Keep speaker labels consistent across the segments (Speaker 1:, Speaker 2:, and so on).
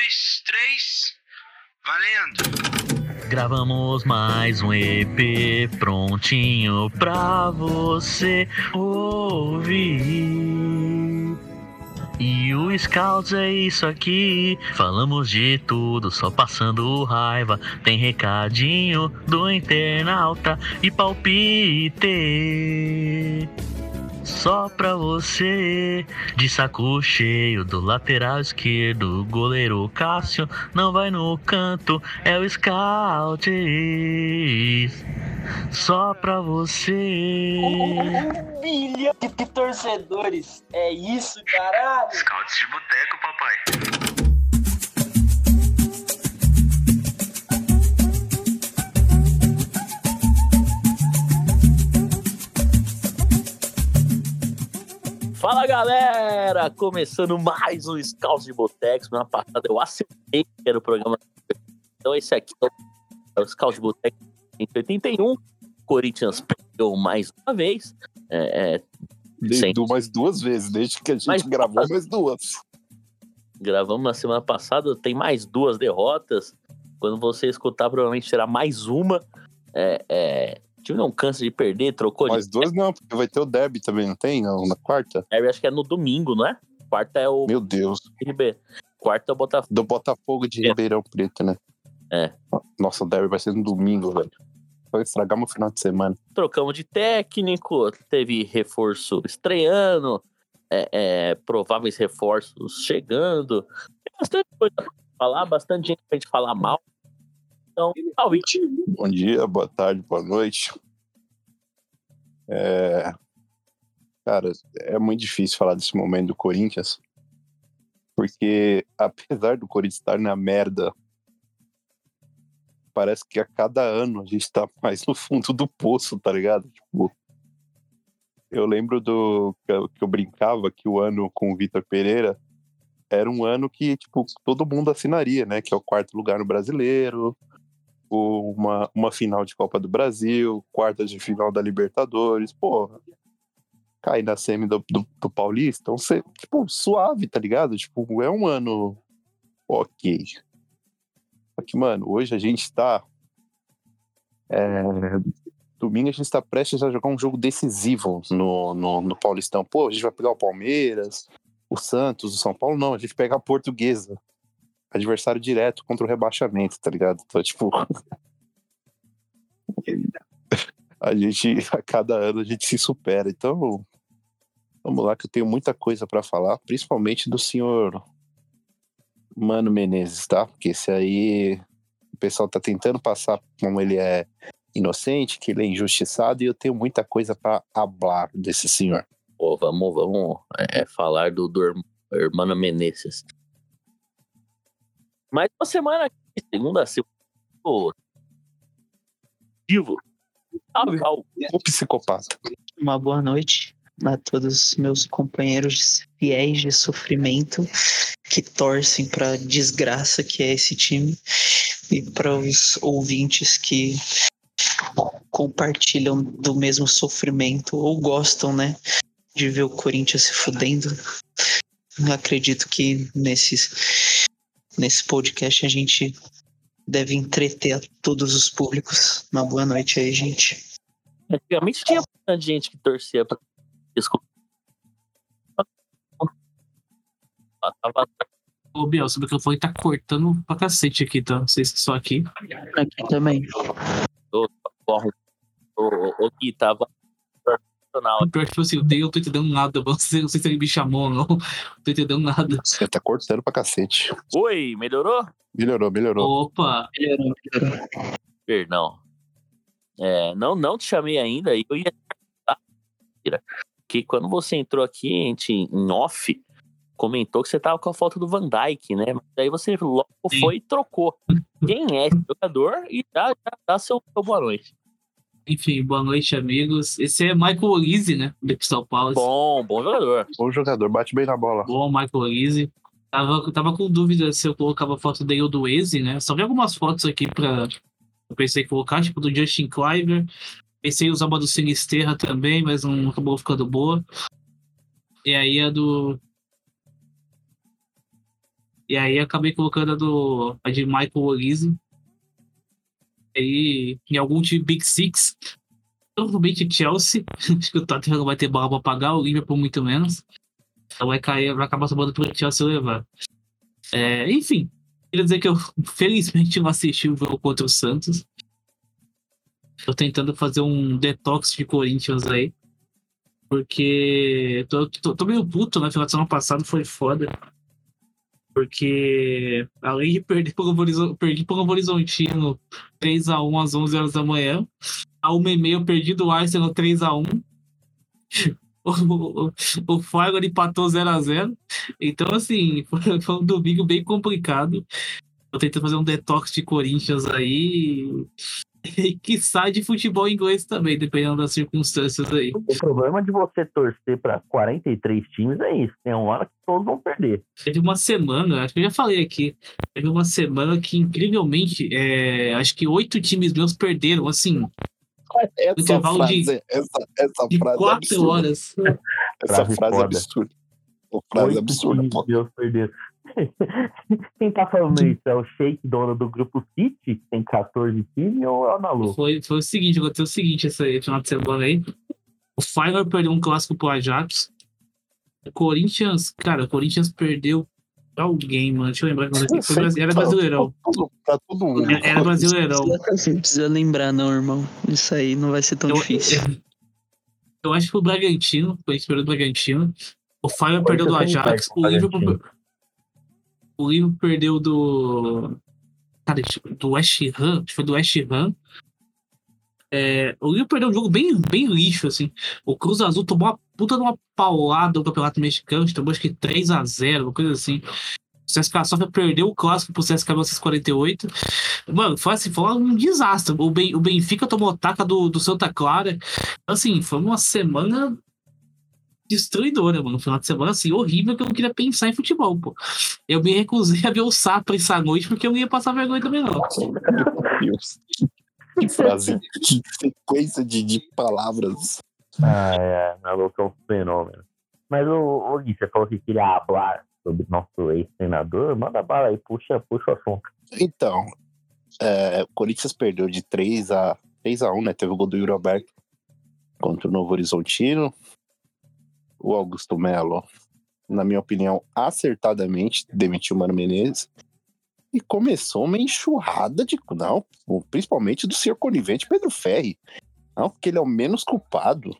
Speaker 1: dois, três. Valendo!
Speaker 2: Gravamos mais um EP prontinho pra você ouvir. E o Scouts é isso aqui. Falamos de tudo, só passando raiva. Tem recadinho do internauta e palpite. Só pra você, de saco cheio do lateral esquerdo, goleiro Cássio não vai no canto, é o Scout. Só pra você.
Speaker 3: Um milhão de torcedores. É isso, caralho.
Speaker 1: Scouts de boteco, papai.
Speaker 2: Fala galera! Começando mais um Scouts de Boteco. Semana passada eu acertei que era o programa. Então esse aqui é o Scouts de Boteco 181. Corinthians perdeu mais uma vez. É, é,
Speaker 4: mais duas vezes, desde que a gente
Speaker 2: Mais
Speaker 4: gravou
Speaker 2: duas.
Speaker 4: mais duas.
Speaker 2: Gravamos na semana passada, tem mais duas derrotas. Quando você escutar, provavelmente será mais uma. É, é, o time não cansa de perder, trocou
Speaker 4: Mais
Speaker 2: de
Speaker 4: duas não, porque vai ter o derby também, não tem? Não, na quarta?
Speaker 2: derby, acho que é no domingo, não é? Quarta é o
Speaker 4: Meu Deus.
Speaker 2: RB. Quarta é o Botafogo.
Speaker 4: Do Botafogo de
Speaker 2: É.
Speaker 4: Ribeirão Preto, né?
Speaker 2: É.
Speaker 4: Nossa, o derby vai ser no domingo, velho. Vai estragar meu final de semana.
Speaker 2: Trocamos de técnico, teve reforço estreando, é, é, prováveis reforços chegando. Tem bastante coisa pra falar, bastante gente pra gente falar mal. Então, salve.
Speaker 4: Bom dia, boa tarde, boa noite. É... Cara, é muito difícil falar desse momento do Corinthians, porque apesar do Corinthians estar na merda, parece que a cada ano a gente tá mais no fundo do poço, tá ligado? Tipo, eu lembro do que eu, que eu brincava que o ano com o Vitor Pereira era um ano que, tipo, todo mundo assinaria, né? Que é o quarto lugar no brasileiro, o- uma, uma final de Copa do Brasil, quartas de final da Libertadores, porra. Cai na semi do, do, do Paulista, então você, tipo, suave, tá ligado? Tipo, é um ano ok. Só que, mano, hoje a gente tá. é, domingo a gente tá prestes a jogar um jogo decisivo no, no, no Paulistão. Pô, a gente vai pegar o Palmeiras, o Santos, o São Paulo, não, a gente pega a Portuguesa adversário direto contra o rebaixamento, tá ligado? Então, tipo. a gente, a cada ano, a gente se supera. Então, vamos lá, que eu tenho muita coisa pra falar, principalmente do senhor Mano Menezes, tá? Porque esse aí, o pessoal tá tentando passar como ele é inocente, que ele é injustiçado, e eu tenho muita coisa pra hablar desse senhor.
Speaker 2: Pô, vamos, vamos é, falar do, do Hermano Menezes. Mais uma semana aqui, segunda segunda. Pô, Vivo. Salve, Raul.
Speaker 4: O psicopata.
Speaker 5: Uma boa noite a todos os meus companheiros fiéis de sofrimento que torcem para desgraça que é esse time e para os ouvintes que compartilham do mesmo sofrimento ou gostam, né, de ver o Corinthians se fudendo. Acredito que nesses nesse podcast a gente deve entreter a todos os públicos. Uma boa noite aí, gente.
Speaker 2: Antigamente tinha bastante gente que torcia pra. Desculpa. Ah,
Speaker 6: Ô, Biel, seu microfone tá cortando pra cacete aqui, tá? Não sei se é só aqui.
Speaker 5: Aqui também.
Speaker 2: Ô, ô, ô, Gui, tava. Profissional.
Speaker 6: Pior que, tipo assim, eu dei- eu tô entendendo nada. Não sei, não sei se ele me chamou ou não. Não tô entendendo nada.
Speaker 4: Você tá cortando pra cacete.
Speaker 2: Oi, melhorou?
Speaker 4: Melhorou, melhorou.
Speaker 6: Opa,
Speaker 5: Melhorou, melhorou.
Speaker 2: Perdão. É, não, não te chamei ainda. e Eu ia. tá? Que quando você entrou aqui, a gente, em off, comentou que você tava com a foto do Van Dyke, né? Mas aí você logo
Speaker 6: Sim.
Speaker 2: foi e trocou. Quem é esse jogador? E já, já dá seu, seu boa noite.
Speaker 6: Enfim, boa noite, amigos. Esse é Michael Olise, né? Do Crystal Palace.
Speaker 2: Bom, bom jogador.
Speaker 4: Bom jogador, bate bem na bola.
Speaker 6: Bom, Michael Olise. Tava, tava com dúvida se eu colocava foto dele ou do Eze, né? Só vi algumas fotos aqui pra. Eu pensei em colocar, tipo, do Justin Cliver. Pensei em usar uma do Sinisterra também, mas não acabou ficando boa. E aí a do. E aí acabei colocando a, do, a de Michael Olise. Aí, em algum time Big Six. Provavelmente Chelsea. Acho que o Tottenham não vai ter bola pra pagar, o Liverpool muito menos. Então vai cair, vai acabar sobrando pro Chelsea levar. É, enfim, queria dizer que eu felizmente não assisti o jogo contra o Santos. Tô tentando fazer um detox de Corinthians aí. Porque tô, tô, tô meio puto, né? Final de semana passado foi foda. Porque além de perder Novo Horizon- perdi pro Novo Horizontino 3x1 às 11 horas da manhã, a uma e meia eu perdi do Arsenal 3x1. O, o, o empatou 0x0. Então, assim, foi, foi um domingo bem complicado. Tô tentando fazer um detox de Corinthians aí. E que sai de futebol inglês também, dependendo das circunstâncias aí.
Speaker 2: O problema de você torcer pra 43 times é isso. Tem uma hora que todos vão perder.
Speaker 6: Teve uma semana, acho que eu já falei aqui, teve uma semana que, incrivelmente, é, acho que oito times meus perderam, assim,
Speaker 4: Essa
Speaker 6: intervalo de-
Speaker 4: frase, essa, essa
Speaker 6: de
Speaker 4: frase é
Speaker 6: quatro
Speaker 4: absurda.
Speaker 6: horas.
Speaker 4: Essa
Speaker 2: Frase
Speaker 4: frase é absurda. Frase
Speaker 2: Oito
Speaker 4: absurda,
Speaker 2: times
Speaker 4: pô.
Speaker 2: meus perderam. Quem tá falando isso? É o Sheik, dono do grupo City, que tem 14 times, ou é o Nalu?
Speaker 6: Foi, foi o seguinte, aconteceu o seguinte esse final de semana aí. O Feyenoord perdeu um clássico pro Ajax. O Corinthians, cara, o Corinthians perdeu pra alguém, mano. Deixa eu lembrar quando aqui. Foi, era brasileirão.
Speaker 4: Pra todo, mundo.
Speaker 6: Era- Era brasileirão.
Speaker 5: Não precisa lembrar, não, irmão. Isso aí não vai ser tão
Speaker 6: Eu,
Speaker 5: difícil.
Speaker 6: eu acho que foi o Bragantino, foi esse período do Bragantino. O Feyenoord perdeu do
Speaker 2: Corinthians
Speaker 6: Ajax. O
Speaker 2: pro
Speaker 6: Liverpool. O Liverpool perdeu do. Cara, do West Ham. Acho que foi do West Ham. É, o Liverpool perdeu um jogo bem, bem lixo, assim. O Cruz Azul tomou uma puta de uma paulada no Campeonato Mexicano, tomou acho que 3x0, uma coisa assim. O CSKA só perdeu o clássico pro CSKA 1948. Mano, foi assim, foi um desastre. O, ben, o Benfica tomou taca do, do Santa Clara. Assim, foi uma semana destruidora, mano. Um final de semana, assim, horrível que eu não queria pensar em futebol, pô. Eu me recusei a ver o Sapa essa noite porque eu não ia passar vergonha também, não.
Speaker 4: Meu Deus. Que frase, que sequência de, de palavras.
Speaker 2: Ah, é, Nalu é um fenômeno. Mas o, o Gui, você falou que queria falar sobre nosso ex-treinador. Manda bala aí, puxa, puxa o assunto.
Speaker 4: Então, é, o Corinthians perdeu de 3 a, 3 a 1, né? Teve o gol do Yuri Alberto contra o Novo Horizontino. O Augusto Melo, na minha opinião, acertadamente demitiu o Mano Menezes. E começou uma enxurrada de. Não, principalmente do senhor conivente Pedro Ferri. Não, porque ele é o menos culpado.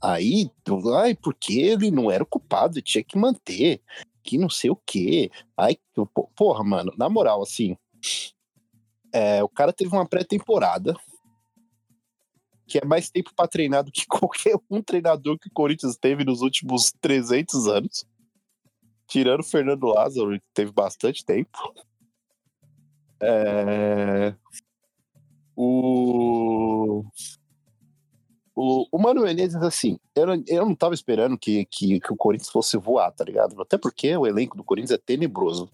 Speaker 4: Aí, ai, porque ele não era o culpado, tinha que manter, que não sei o quê. Ai, porra, mano, na moral, assim, é, o cara teve uma pré-temporada que é mais tempo pra treinar do que qualquer um treinador que o Corinthians teve nos últimos 300 anos. Tirando o Fernando Lázaro, que teve bastante tempo. É, O... O, o Mano Menezes, assim, eu não, eu não tava esperando que, que, que o Corinthians fosse voar, tá ligado? Até porque o elenco do Corinthians é tenebroso.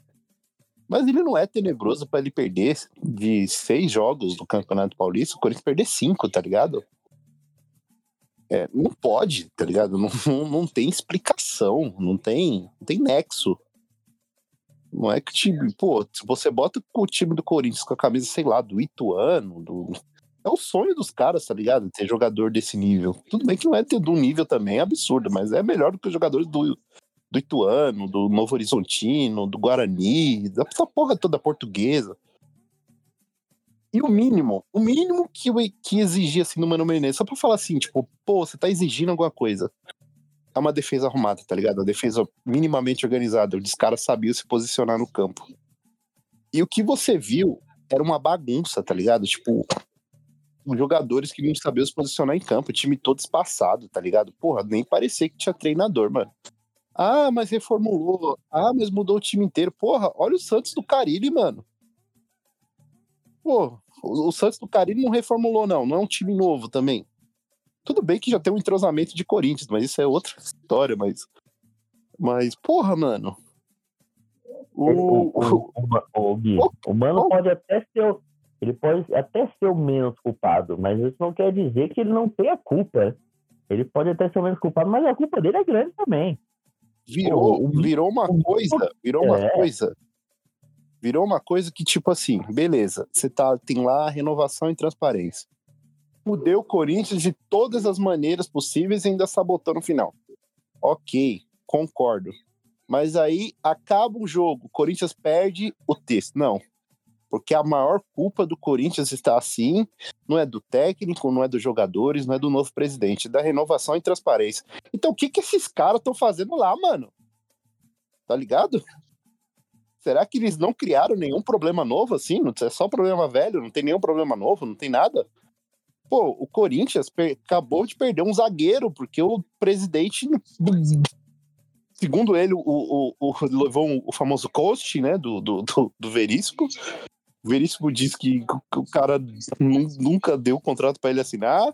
Speaker 4: Mas ele não é tenebroso pra ele perder de seis jogos do Campeonato Paulista, o Corinthians perder cinco, tá ligado? É, não pode, tá ligado? Não, não, não tem explicação, não tem, não tem nexo. Não é que o time, pô, se você bota o time do Corinthians com a camisa, sei lá, do Ituano, do. É o sonho dos caras, tá ligado? Ter jogador desse nível. Tudo bem que não é ter de um nível também absurdo, mas é melhor do que os jogadores do, do Ituano, do Novo Horizontino, do Guarani, dessa porra toda portuguesa. E o mínimo, o mínimo que, que exigia assim no Mano Menezes, só pra falar assim, tipo, pô, você tá exigindo alguma coisa. É uma defesa arrumada, tá ligado? Uma defesa minimamente organizada, os caras sabiam se posicionar no campo. E o que você viu era uma bagunça, tá ligado? Tipo, jogadores que não sabiam se posicionar em campo, o time todo espaçado, tá ligado? Porra, nem parecia que tinha treinador, mano. Ah, mas reformulou. Ah, mas mudou o time inteiro. Porra, olha o Santos do Carilli, mano. Pô, o Santos do Carilli não reformulou, não. Não é um time novo também. Tudo bem que já tem um entrosamento de Corinthians, mas isso é outra história, mas. Mas, porra, mano.
Speaker 2: O,
Speaker 4: O,
Speaker 2: o, o, Mano pode até ser ele pode até ser o menos culpado, mas isso não quer dizer que ele não tenha culpa. Ele pode até ser o menos culpado, mas a culpa dele é grande também.
Speaker 4: Virou, virou uma coisa, virou uma
Speaker 2: é.
Speaker 4: coisa Virou uma coisa que, tipo assim, beleza, você tá, tem lá renovação e transparência. Fudeu o Corinthians de todas as maneiras possíveis e ainda sabotou no final. Ok, concordo. Mas aí acaba o jogo, o Corinthians perde o texto. Não. Porque a maior culpa do Corinthians está assim, não é do técnico, não é dos jogadores, não é do novo presidente, é da renovação e transparência. Então o que, que esses caras estão fazendo lá, mano? Tá ligado? Será que eles não criaram nenhum problema novo assim? Não é só problema velho, não tem nenhum problema novo, não tem nada. Pô, o Corinthians acabou de perder um zagueiro, porque o presidente segundo ele, o, o, o, levou o famoso coach, né, do, do, do, do Veríssimo. O Veríssimo diz que o cara nunca deu contrato para ele assinar.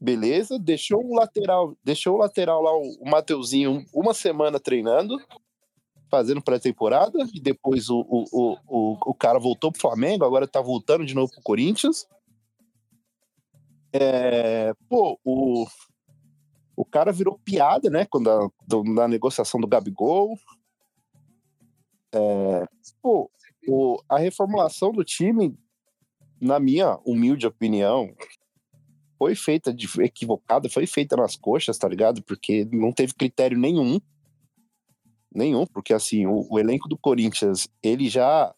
Speaker 4: Beleza, deixou um lateral, deixou o lateral lá, o Mateuzinho, uma semana treinando, fazendo pré-temporada, e depois o, o, o, o, o cara voltou pro Flamengo, agora tá voltando de novo pro Corinthians. É, pô, o, o cara virou piada, né? Quando a, do, na negociação do Gabigol. É, pô, o, a reformulação do time, na minha humilde opinião, foi feita de equivocada, foi feita nas coxas, tá ligado? Porque não teve critério nenhum. Nenhum, porque assim, o, o elenco do Corinthians, ele já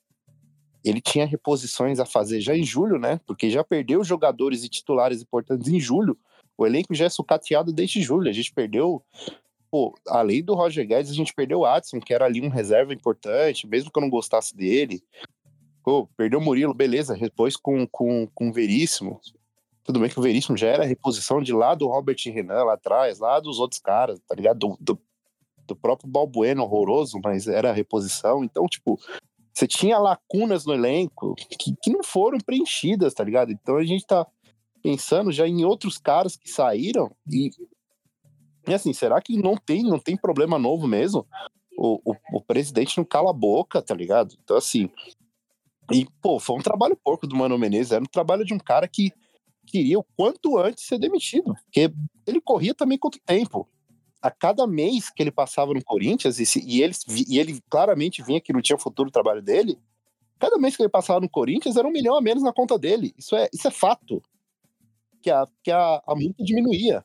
Speaker 4: ele tinha reposições a fazer já em julho, né? Porque já perdeu jogadores e titulares importantes em julho o elenco já é sucateado desde julho. A gente perdeu, pô, além do Roger Guedes, a gente perdeu o Adson, que era ali um reserva importante, mesmo que eu não gostasse dele. Pô, perdeu o Murilo, beleza, depois com, com, com o Veríssimo. Tudo bem que o Veríssimo já era reposição de lá do Robert Renan lá atrás, lá dos outros caras, tá ligado? Do, do, do próprio Balbueno horroroso, mas era reposição. Então, tipo, você tinha lacunas no elenco que, que não foram preenchidas, tá ligado? Então a gente tá pensando já em outros caras que saíram e, e assim, será que não tem, não tem problema novo mesmo? O, o, o, presidente não cala a boca, tá ligado? Então, assim. E, pô, foi um trabalho porco do Mano Menezes. Era um trabalho de um cara que queria o quanto antes ser demitido. Porque ele corria também quanto tempo. A cada mês que ele passava no Corinthians, e, se, e, ele, e ele claramente vinha que não tinha futuro o trabalho dele, cada mês que ele passava no Corinthians era um milhão a menos na conta dele. Isso é, isso é fato que a, que a, a multa diminuía.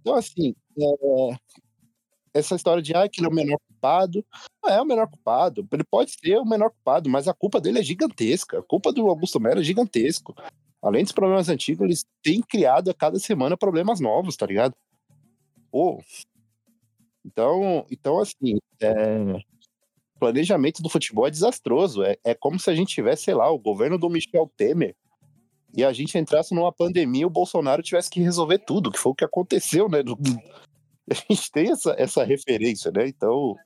Speaker 4: Então, assim, é, essa história de ah, que ele é o menor culpado, não é o menor culpado. Ele pode ser o menor culpado, mas a culpa dele é gigantesca. A culpa do Augusto Melo é gigantesco. Além dos problemas antigos, eles têm criado a cada semana problemas novos, tá ligado? Pô. Então, então assim, é, planejamento do futebol é desastroso. É, é como se a gente tivesse, sei lá, o governo do Michel Temer e a gente entrasse numa pandemia e o Bolsonaro tivesse que resolver tudo, que foi o que aconteceu, né? A gente tem essa, essa referência, né? Então,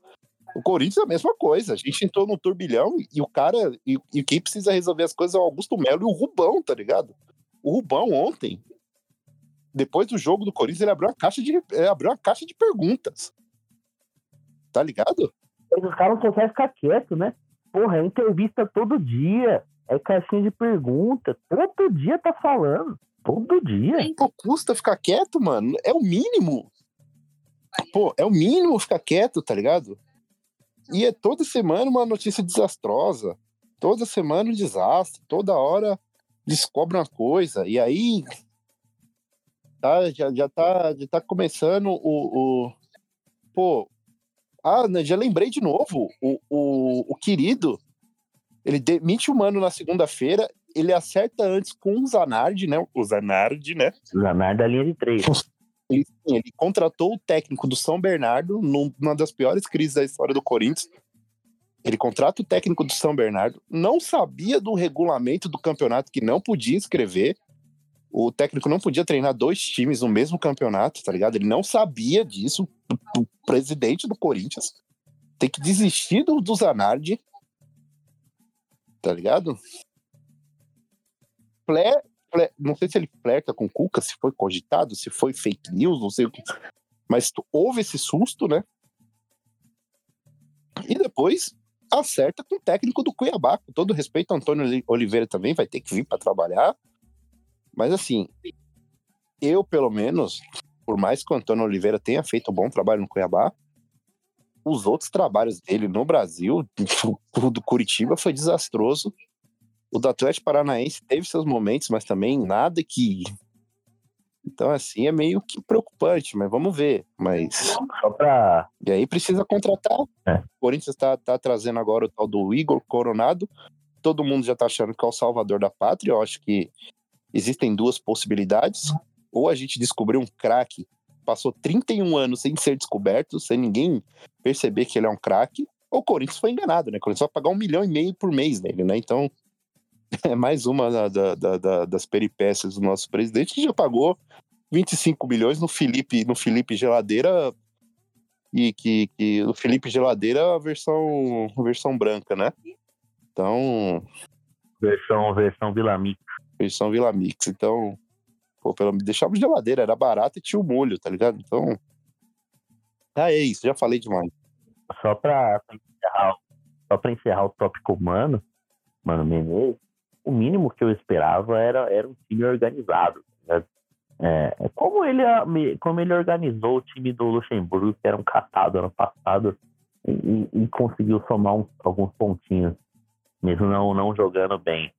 Speaker 4: o Corinthians é a mesma coisa. A gente entrou no turbilhão e o cara. E, e quem precisa resolver as coisas é o Augusto Melo e o Rubão, tá ligado? O Rubão ontem, depois do jogo do Corinthians, ele abriu uma caixa de, abriu uma caixa de perguntas. Tá ligado?
Speaker 7: Os caras não conseguem ficar quietos, né? Porra, é entrevista todo dia. É caixinha de pergunta. Todo dia tá falando. Todo dia.
Speaker 4: Pô, custa ficar quieto, mano. É o mínimo. Pô, é o mínimo ficar quieto, tá ligado? E é toda semana uma notícia desastrosa. Toda semana um desastre. Toda hora descobre uma coisa. E aí. Tá, já, já, tá, já tá começando o. o pô. Ah, né, já lembrei de novo. O, o, o querido ele demite o Mano na segunda-feira, ele acerta antes com o Zanardi, né? O Zanardi, né?
Speaker 7: Zanardi da linha de três.
Speaker 4: Ele, ele contratou o técnico do São Bernardo numa das piores crises da história do Corinthians. Ele contrata o técnico do São Bernardo, não sabia do regulamento do campeonato que não podia escrever. O técnico não podia treinar dois times no mesmo campeonato, tá ligado? Ele não sabia disso. O presidente do Corinthians tem que desistir do, do Zanardi tá ligado? Fle, não sei se ele flerta com Cuca, se foi cogitado, se foi fake news, não sei o que. Mas houve esse susto, né? E depois acerta com o técnico do Cuiabá. Com todo respeito, Antônio Oliveira também vai ter que vir para trabalhar. Mas assim, eu pelo menos, por mais que o Antônio Oliveira tenha feito um bom trabalho no Cuiabá, os outros trabalhos dele no Brasil, o do Curitiba foi desastroso. O do Atlético Paranaense teve seus momentos, mas também nada que. Então, assim, é meio que preocupante, mas vamos ver. Mas.
Speaker 7: Só pra.
Speaker 4: E aí precisa contratar.
Speaker 7: É.
Speaker 4: O Corinthians tá, tá trazendo agora o tal do Igor Coronado. Todo mundo já tá achando que é o salvador da pátria. Eu acho que existem duas possibilidades. Ou a gente descobriu um craque, passou 31 anos sem ser descoberto, sem ninguém perceber que ele é um craque, ou o Corinthians foi enganado, né? O Corinthians vai pagar um milhão e meio por mês nele, né? Então, é mais uma da- da- da- da- das peripécias do nosso presidente, que já pagou 25 milhões no Felipe, no Felipe Geladeira, e que, que o Felipe Geladeira a versão, versão branca, né? Então,
Speaker 7: Versão, versão Vila Mix.
Speaker 4: versão Vila Mix. Então, pô, pelo, deixava geladeira, era barato e tinha o molho, tá ligado? Então. Ah, é isso, já falei demais.
Speaker 7: Só pra, encerrar, só pra encerrar o tópico humano, mano, Menezes, o mínimo que eu esperava era, era um time organizado. ligado? É, como, ele, como ele organizou o time do Luxemburgo, que era um catado ano passado, e, e- conseguiu somar uns- alguns pontinhos, mesmo não, não jogando bem.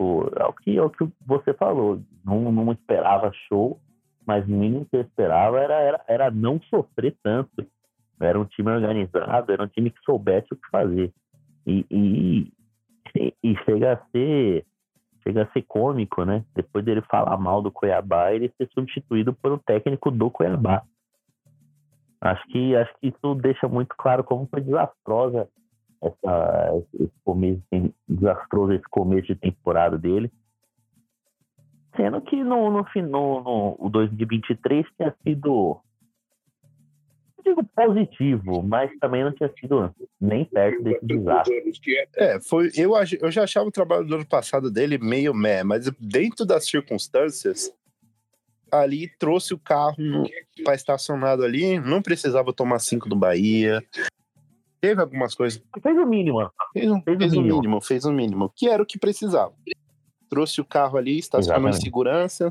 Speaker 7: O, é, o que, é o que você falou, não, não esperava show, mas o mínimo que eu esperava era, era, era não sofrer tanto. Era um time organizado, era um time que soubesse o que fazer. E, e- e chega a ser chega a ser cômico, né? Depois dele falar mal do Cuiabá, ele ser substituído por um técnico do Cuiabá. Acho que acho que isso deixa muito claro como foi desastrosa essa, esse começo desastroso esse começo de temporada dele. Sendo que no, no, fin- no, no o 2023 tinha sido não digo positivo, mas também não tinha sido nem perto desse desastre.
Speaker 4: É, foi, eu, eu já achava o trabalho do ano passado dele meio meh, mas dentro das circunstâncias, ali trouxe o carro para estacionado ali, não precisava tomar cinco do Bahia. Teve algumas coisas
Speaker 7: Fez o mínimo.
Speaker 4: Fez, um-
Speaker 7: Fez o
Speaker 4: fez o
Speaker 7: mínimo.
Speaker 4: mínimo, fez o mínimo, que era o que precisava. Trouxe o carro ali, estacionou em segurança.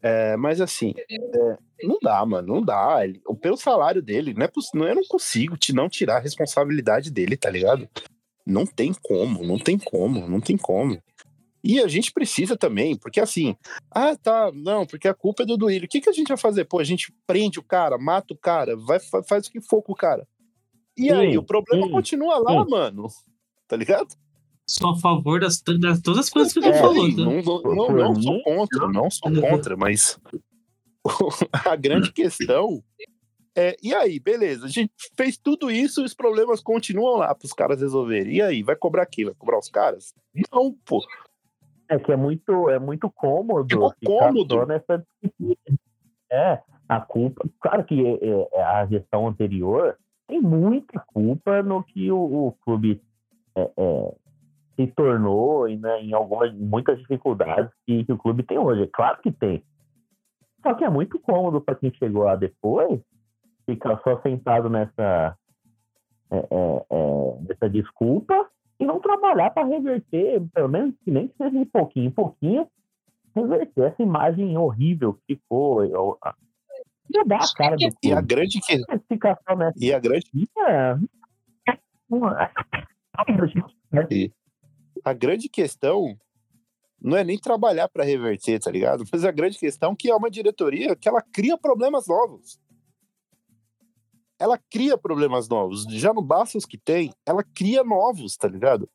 Speaker 4: É, mas assim, é, não dá, mano, não dá. Ele, pelo salário dele, não é poss- não, eu não consigo te não tirar a responsabilidade dele, tá ligado? Não tem como, não tem como, não tem como. E a gente precisa também, porque assim, ah, tá, não, porque a culpa é do Duílio. O que, que a gente vai fazer? Pô, a gente prende o cara, mata o cara, vai, fa- faz o que for com o cara. E aí,
Speaker 7: Sim,
Speaker 4: o problema
Speaker 7: sim,
Speaker 4: continua lá,
Speaker 7: sim.
Speaker 4: mano. Tá ligado?
Speaker 6: Sou a favor das, das todas as coisas que ele
Speaker 7: É,
Speaker 6: falou. Tá?
Speaker 4: não, não, não, sou contra, não sou contra, mas a grande questão é, e aí, beleza, a gente fez tudo isso e os problemas continuam lá para os caras resolverem. E aí, vai cobrar quem? Vai cobrar os caras? Não, pô.
Speaker 7: É que é muito, é muito cômodo
Speaker 4: Ficou
Speaker 7: ficar
Speaker 4: cômodo.
Speaker 7: só nessa. É, a culpa. Claro que é, é, a gestão anterior tem muita culpa no que o, o clube é, é, se tornou e né, em algumas muitas dificuldades que, que o clube tem hoje. É claro que tem. Só que é muito cômodo para quem chegou lá depois ficar só sentado nessa, é, é, é, nessa desculpa e não trabalhar para reverter, pelo menos que nem seja de pouquinho em pouquinho, reverter essa imagem horrível que ficou. Ou- a- cara do
Speaker 4: E a grande, que...
Speaker 7: Nessa.
Speaker 4: e a grande,
Speaker 7: uma-
Speaker 4: a grande questão não é nem trabalhar para reverter, tá ligado? Mas a grande questão é que é uma diretoria que ela cria problemas novos. Ela cria problemas novos. Já não basta os que tem, ela cria novos, tá ligado?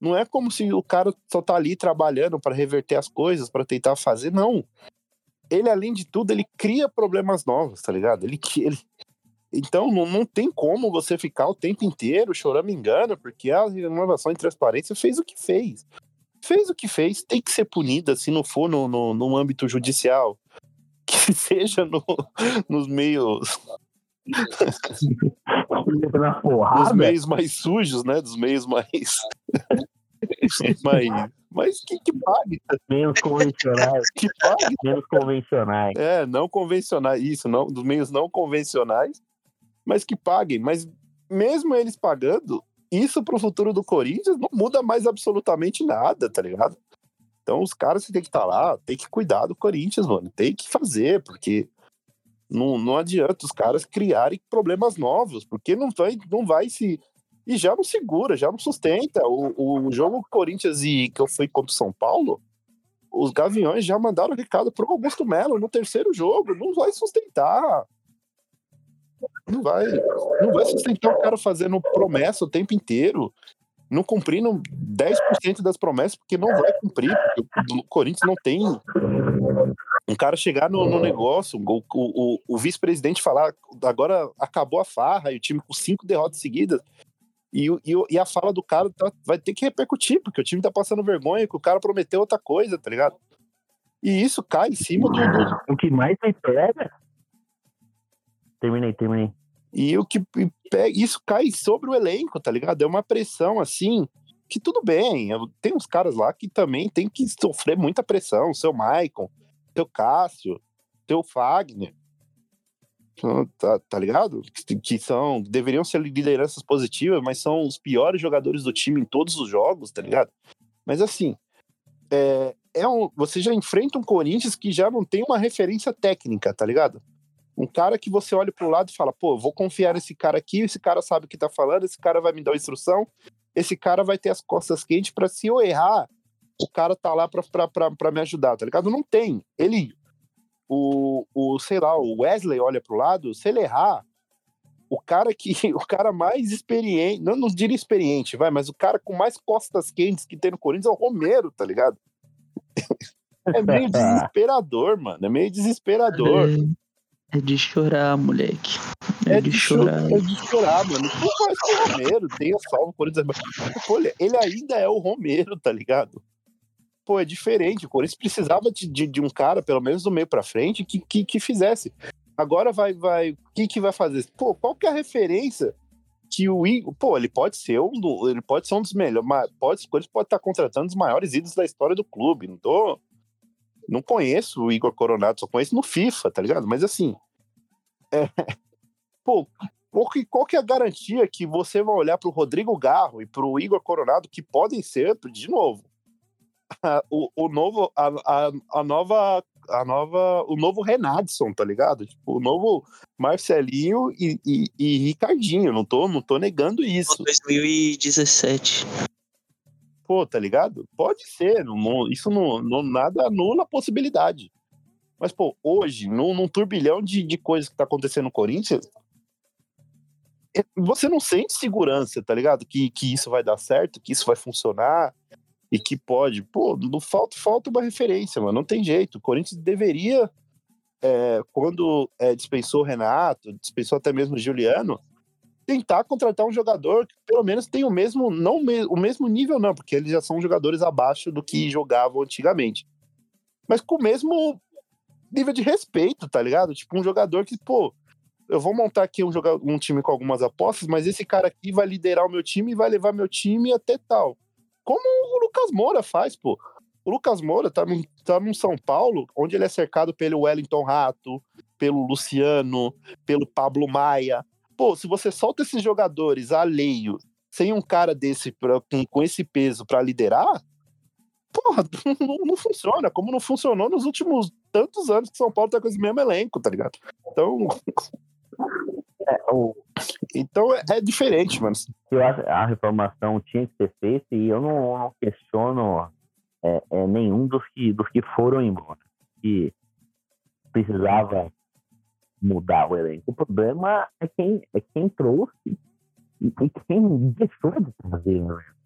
Speaker 4: Não é como se o cara só tá ali trabalhando para reverter as coisas, para tentar fazer, não. Ele, além de tudo, ele cria problemas novos, tá ligado? Ele, ele... Então não, não tem como você ficar o tempo inteiro chorando engano, porque a renovação em transparência fez o que fez. Fez o que fez, tem que ser punida se não for no, no, no âmbito judicial. Que seja no, nos meios
Speaker 7: porrada.
Speaker 4: meios mais sujos, né? Dos meios mais. mas, mas que, que pague,
Speaker 7: menos convencionais.
Speaker 4: que pague.
Speaker 7: menos convencionais.
Speaker 4: É, não convencionais, isso, não, dos meios não convencionais, mas que paguem. Mas mesmo eles pagando, isso pro futuro do Corinthians não muda mais absolutamente nada, tá ligado? Então os caras têm que estar lá, tem que cuidar do Corinthians, mano. Tem que fazer, porque Não, não adianta os caras criarem problemas novos, porque não vai, não vai se. E já não segura, já não sustenta. O, o jogo Corinthians e que eu fui contra o São Paulo, os Gaviões já mandaram recado pro Augusto Melo no terceiro jogo. Não vai sustentar. Não vai, não vai sustentar o cara fazendo promessa o tempo inteiro, não cumprindo 10% das promessas, porque não vai cumprir, porque o Corinthians não tem um cara chegar no, no negócio, o, o, o vice-presidente falar agora acabou a farra e o time com cinco derrotas seguidas. E, e, e a fala do cara tá, vai ter que repercutir, porque o time tá passando vergonha, que o cara prometeu outra coisa, tá ligado? E isso cai em cima do. do...
Speaker 7: O que mais me pega. Terminei, terminei.
Speaker 4: E o que pega, isso cai sobre o elenco, tá ligado? É uma pressão assim, que tudo bem. Tem uns caras lá que também tem que sofrer muita pressão. Seu Maicon, teu Cássio, teu Fagner. Tá, tá ligado? Que, que são. Deveriam ser lideranças positivas, mas são os piores jogadores do time em todos os jogos, tá ligado? Mas assim. É, é um, você já enfrenta um Corinthians que já não tem uma referência técnica, tá ligado? Um cara que você olha pro lado e fala, pô, vou confiar nesse cara aqui, esse cara sabe o que tá falando, esse cara vai me dar instrução, esse cara vai ter as costas quentes para se eu errar, o cara tá lá pra, pra, pra, pra me ajudar, tá ligado? Não tem. Ele, o, o, sei lá, o Wesley olha pro lado, se ele errar, o cara que, o cara mais experiente, não, não diria experiente, vai, mas o cara com mais costas quentes que tem no Corinthians é o Romero, tá ligado? É meio desesperador, mano. É meio desesperador.
Speaker 5: É, é de chorar, moleque. É,
Speaker 4: É
Speaker 5: de
Speaker 4: de
Speaker 5: chorar.
Speaker 4: É de chorar, mano. Por mais que o Romero tenha salvo o Corinthians. mas, Olha, ele ainda é o Romero, tá ligado? Pô, é diferente. O Corinthians precisava de, de, de um cara, pelo menos do meio pra frente, que, que, que fizesse. Agora vai, vai. O que, que vai fazer? Pô, qual que é a referência que o Igor. Pô, ele pode ser um, do, ele pode ser um dos melhores. Pode, o pode estar contratando os maiores ídolos da história do clube. Não tô. Não conheço o Igor Coronado, só conheço no FIFA, tá ligado? Mas assim. é, pô, qual que, qual que é a garantia que você vai olhar pro Rodrigo Garro e pro Igor Coronado, que podem ser, de novo, o, o novo, a, a, a nova, a nova, o novo Renadson, tá ligado? Tipo, o novo Marcelinho e, e, e Ricardinho, não tô, não tô negando isso.
Speaker 5: 2017.
Speaker 4: Pô, tá ligado? Pode ser, não, isso não, não nada anula a possibilidade. Mas, pô, hoje, num, num turbilhão de, de coisas que tá acontecendo no Corinthians, é, você não sente segurança, tá ligado? Que, que isso vai dar certo, que isso vai funcionar e que pode. Pô, não falta, falta uma referência, mano. Não tem jeito. O Corinthians deveria, é, quando é, dispensou o Renato, dispensou até mesmo o Juliano, tentar contratar um jogador que pelo menos tenha o mesmo, não o me- o mesmo nível, não, porque eles já são jogadores abaixo do que jogavam antigamente. Mas com o mesmo nível de respeito, tá ligado? Tipo, um jogador que, pô, eu vou montar aqui um, um time com algumas apostas, mas esse cara aqui vai liderar o meu time e vai levar meu time até tal. Como Lucas Moura faz, pô. O Lucas Moura tá num, tá num São Paulo, onde ele é cercado pelo Wellington Rato, pelo Luciano, pelo Pablo Maia. Pô, se você solta esses jogadores alheio, sem um cara desse pra, com, com esse peso pra liderar, porra, não, não funciona, como não funcionou nos últimos tantos anos que São Paulo tá com esse mesmo elenco, tá ligado? Então,
Speaker 7: É, o,
Speaker 4: então é, é diferente, mano.
Speaker 7: eu acho a reformação tinha que ser feita e eu não, não questiono é, é, nenhum dos que, dos que foram embora. Que precisava mudar o elenco. O problema é quem, é quem trouxe e, e quem deixou de trazer o elenco.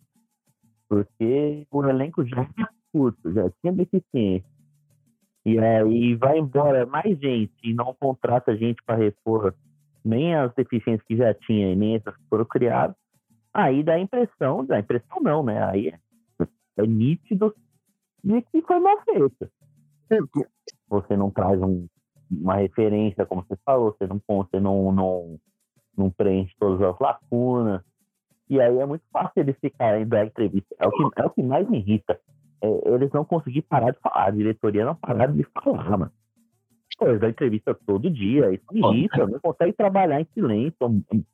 Speaker 7: Porque o elenco já era curto, já tinha deficiência. E aí vai embora mais gente e não contrata gente para repor nem as deficiências que já tinha e nem essas que foram criadas, aí dá a impressão, dá a impressão não, né? Aí é, é nítido de que foi mal feito. Você não traz um- uma referência, como você falou, você não, você não, não, não preenche todas as lacunas. E aí é muito fácil eles ficarem da entrevista. É o que, é o que mais me irrita. É, eles não conseguiram parar de falar. A diretoria não pararam de falar, mano. Pô, Eles dão entrevista todo dia. Isso me irrita. Não consegue trabalhar em silêncio.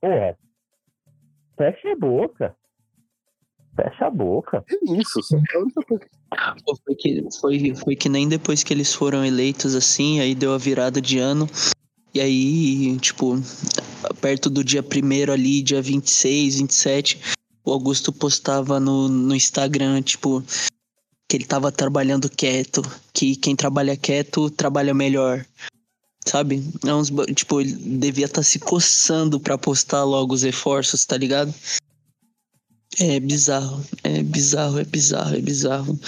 Speaker 7: Porra. Fecha a boca. Fecha a boca.
Speaker 4: É isso, só é coisa.
Speaker 5: Pô, Foi que, foi, foi que nem depois que eles foram eleitos assim, aí deu a virada de ano. E aí, tipo, perto do dia primeiro ali, dia 26, 27, o Augusto postava no, no Instagram, tipo, que ele tava trabalhando quieto, que quem trabalha quieto trabalha melhor. Sabe? É uns, tipo, ele devia estar se coçando pra postar logo os reforços, tá ligado? É bizarro, é bizarro, é bizarro, é bizarro.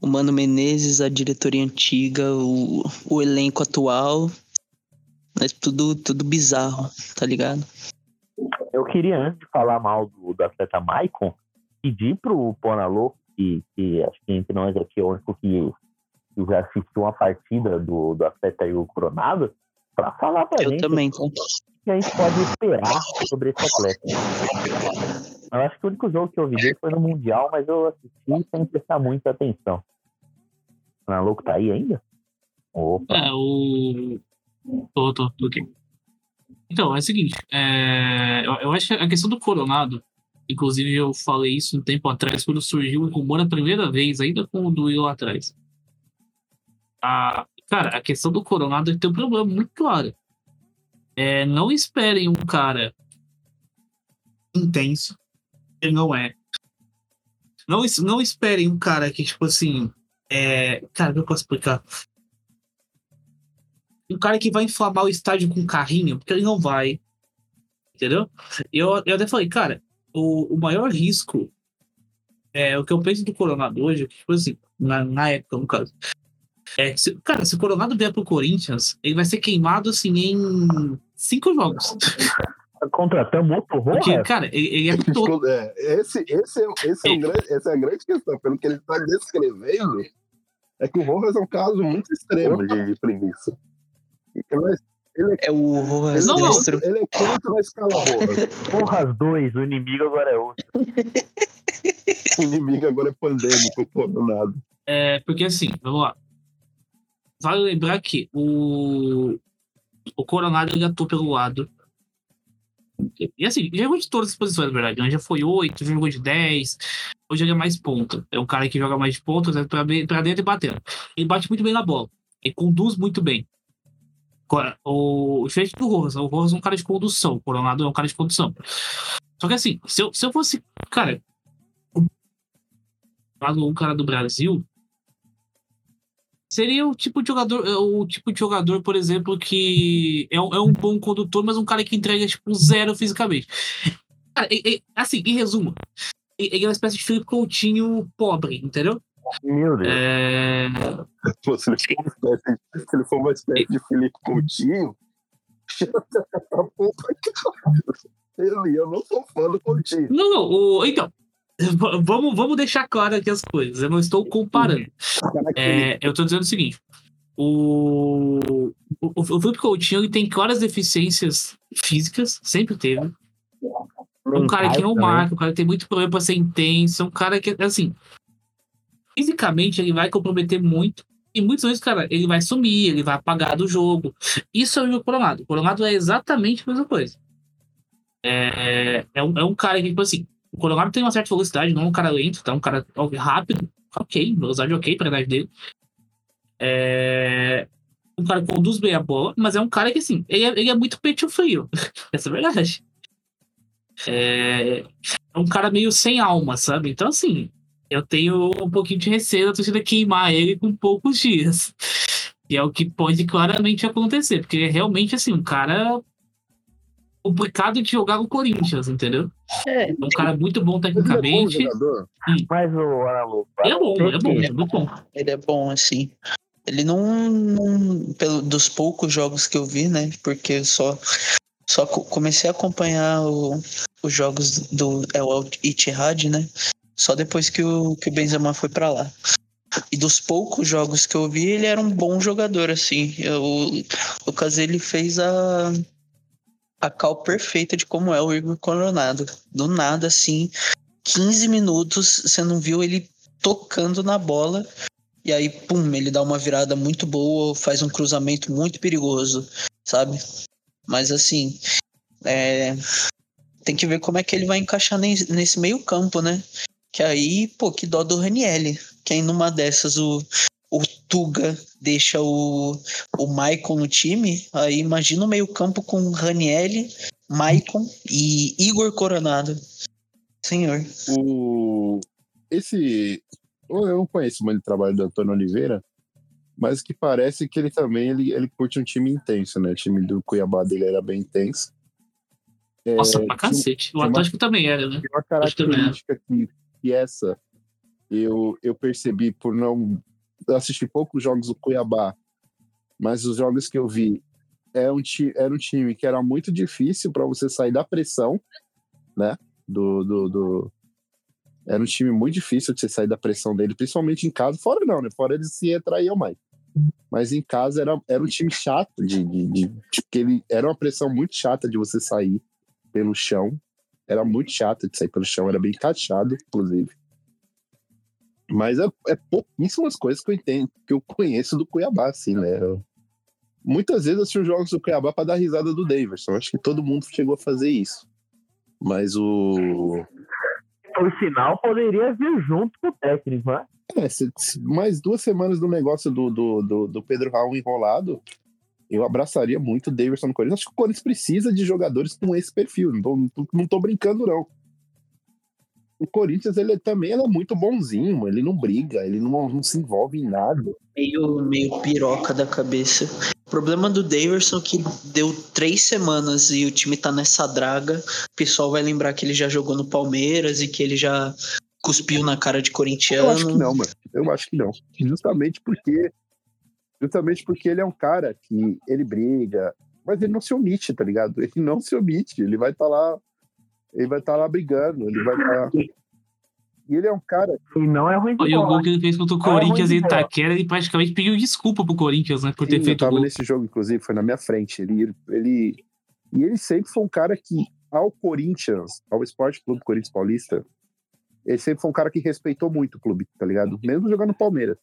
Speaker 5: O Mano Menezes, a diretoria antiga, o, o elenco atual. É tudo, tudo bizarro, tá ligado?
Speaker 7: Eu queria, antes de falar mal do, do atleta Maicon, pedir pro Ponalô, que, que acho que entre nós aqui é o único que, que já assistiu uma partida do, do atleta Igor Coronado, para falar pra
Speaker 5: Eu
Speaker 7: gente
Speaker 5: também,
Speaker 7: o que a gente pode esperar sobre esse atleta. Eu acho que o único jogo que eu vi dele foi no Mundial, mas eu assisti sem prestar muita atenção. O Ponalô tá aí ainda? Opa,
Speaker 6: É, o. Tô, tô, tô aqui. Então, é o seguinte, é, eu, eu acho que a questão do Coronado, inclusive eu falei isso um tempo atrás, quando surgiu o rumor a primeira vez, ainda com o Duílio lá atrás. A, cara, a questão do Coronado tem um problema muito claro. É, não esperem um cara intenso, ele não é. Não, não esperem um cara que, tipo assim, é, cara, como eu posso explicar? um cara que vai inflamar o estádio com carrinho, porque ele não vai. Entendeu? Eu, eu até falei, cara, o, o maior risco é o que eu penso do Coronado hoje, é que, tipo assim, na, na época, no caso. É, se, cara, se o Coronado vier pro Corinthians, ele vai ser queimado assim em cinco jogos.
Speaker 7: contratamos outro
Speaker 6: Porque,
Speaker 7: Rojas?
Speaker 6: cara, ele, ele é todo.
Speaker 4: É, esse, esse, é, esse é um grande, essa é a grande questão. Pelo que ele está descrevendo, é que o Rojas é um caso muito extremo de, de preguiça. Ele é,
Speaker 5: É o Rojas
Speaker 6: Não, não.
Speaker 5: Destro.
Speaker 4: ele é quanto na escala Rojas.
Speaker 7: Rojas 2, o inimigo agora é outro.
Speaker 4: O inimigo agora é pandêmico, o Coronado.
Speaker 6: É, porque assim, vamos lá. Vale lembrar que o, o Coronado ele atuou pelo lado. E assim, já jogou de todas as posições, na verdade. né? Já foi 8, já jogou de 10. Hoje ele é mais ponta. É um cara que joga mais de ponta, né, pra, pra dentro e batendo. Ele bate muito bem na bola. Ele conduz muito bem. O o diferente do Rojas. O Rojas é um cara de condução. O Coronado é um cara de condução. Só que assim, se eu, se eu fosse. Cara, um cara do Brasil, seria o tipo de jogador, é o tipo de jogador, por exemplo, que é é um bom condutor, mas um cara que entrega tipo zero fisicamente. Cara, e- e- assim, em resumo, ele é uma espécie de Felipe Coutinho pobre, entendeu?
Speaker 7: Meu Deus.
Speaker 6: É,
Speaker 4: Pô, se, ele for uma espécie, se ele for uma espécie de Felipe Coutinho, ele, eu não sou fã do Coutinho.
Speaker 6: Não, não, o- então, vamos, vamos deixar claro aqui as coisas. Eu não estou comparando. É, eu tô dizendo o seguinte: o, o, o Felipe Coutinho ele tem claras deficiências físicas, sempre teve. Um cara que não marca, um cara que tem muito problema pra ser intenso, um cara que, assim, fisicamente ele vai comprometer muito. E muitas vezes, cara, ele vai sumir, ele vai apagar do jogo. Isso é o jogo Coronado. O Coronado é exatamente a mesma coisa. É, é, um, é um cara que, tipo assim, o Coronado tem uma certa velocidade, não é um cara lento, tá? Um cara rápido, ok, velocidade ok pra idade dele. É, um cara que conduz bem a bola, mas é um cara que, assim, ele é, ele é muito peito frio. Essa é a verdade. É, é um cara meio sem alma, sabe? Então, assim, eu tenho um pouquinho de receio da torcida queimar ele com poucos dias. E é o que pode claramente acontecer, porque ele é realmente, assim, um cara complicado de jogar no Corinthians, entendeu?
Speaker 5: É,
Speaker 6: É um cara muito bom
Speaker 4: Ele é bom
Speaker 6: tecnicamente.
Speaker 7: Mas o Analu.
Speaker 6: Ele é bom, ele é bom, ele é muito bom.
Speaker 5: ele é bom, assim. Ele não, não- pelo, dos poucos jogos que eu vi, né? Porque eu só, só co- comecei a acompanhar o- os jogos do El Ittihad, né? Só depois que o, que o Benzema foi pra lá. E dos poucos jogos que eu vi, ele era um bom jogador, assim. Eu, o Caselli fez a, a cal perfeita de como é o Igor Coronado. Do nada, assim, 15 minutos, você não viu ele tocando na bola. E aí, pum, ele dá uma virada muito boa, faz um cruzamento muito perigoso, sabe? Mas assim, é, tem que ver como é que ele vai encaixar nesse meio campo, né? Que aí, pô, que dó do Ranielli. Quem numa dessas o, o Tuga deixa o, o Maicon no time, aí imagina o meio-campo com Ranielli, Maicon e Igor Coronado. Senhor.
Speaker 4: O... Esse. Eu não conheço muito o trabalho do Antônio Oliveira, mas que parece que ele também ele, ele curte um time intenso, né? O time do Cuiabá dele era bem intenso. É,
Speaker 6: Nossa, pra
Speaker 4: tinha-
Speaker 6: cacete. O
Speaker 4: tinha uma-
Speaker 6: Atlético também era, né?
Speaker 4: Tem uma
Speaker 6: Acho que também
Speaker 4: característica que, que essa eu, eu percebi por não assistir poucos jogos do Cuiabá, mas os jogos que eu vi é um era um time que era muito difícil para você sair da pressão, né? Do, do, do- Era um time muito difícil de você sair da pressão dele, principalmente em casa. Fora não, né? Fora eles se retraíam mais. Mas em casa era, era um time chato de, de, de, de ele era uma pressão muito chata de você sair pelo chão era muito chato de sair pelo chão, era bem encaixado, inclusive. Mas é, é pouquíssimas coisas que eu entendo, que eu conheço do Cuiabá, assim, né? Eu- muitas vezes eu assisti os jogos do Cuiabá para dar risada do Daverson. Acho que todo mundo chegou a fazer isso. Mas o.
Speaker 7: Por sinal, poderia vir junto com o técnico, né?
Speaker 4: É, se- se mais duas semanas do negócio do, do, do, do Pedro Raul enrolado, eu abraçaria muito o Davidson no Corinthians. Acho que o Corinthians precisa de jogadores com esse perfil. Não tô, não tô- não tô brincando, não. O Corinthians, ele também ele é muito bonzinho, ele não briga, ele não, não se envolve em nada.
Speaker 5: Meio, meio piroca da cabeça. O problema do Daverson é que deu três semanas e o time tá nessa draga. O pessoal vai lembrar que ele já jogou no Palmeiras e que ele já cuspiu na cara de corintiano.
Speaker 4: Eu acho que não, mano. Eu acho que não. Justamente porque. Justamente porque ele é um cara que ele briga, mas ele não se omite, tá ligado? Ele não se omite, ele vai estar lá. Ele vai estar lá brigando, ele vai estar. E ele é um cara.
Speaker 7: E não é ruim de
Speaker 6: E o gol que ele fez contra o
Speaker 7: é
Speaker 6: Corinthians
Speaker 7: de
Speaker 6: em. Itaquera, ele praticamente pediu desculpa pro Corinthians, né? Por ter
Speaker 4: Sim, eu
Speaker 6: feito o
Speaker 4: tava
Speaker 6: gol.
Speaker 4: nesse jogo, inclusive, foi na minha frente. Ele, ele, e ele sempre foi um cara que, ao Corinthians, ao Esporte Clube Corinthians Paulista, ele sempre foi um cara que respeitou muito o clube, tá ligado? Mesmo jogando no Palmeiras.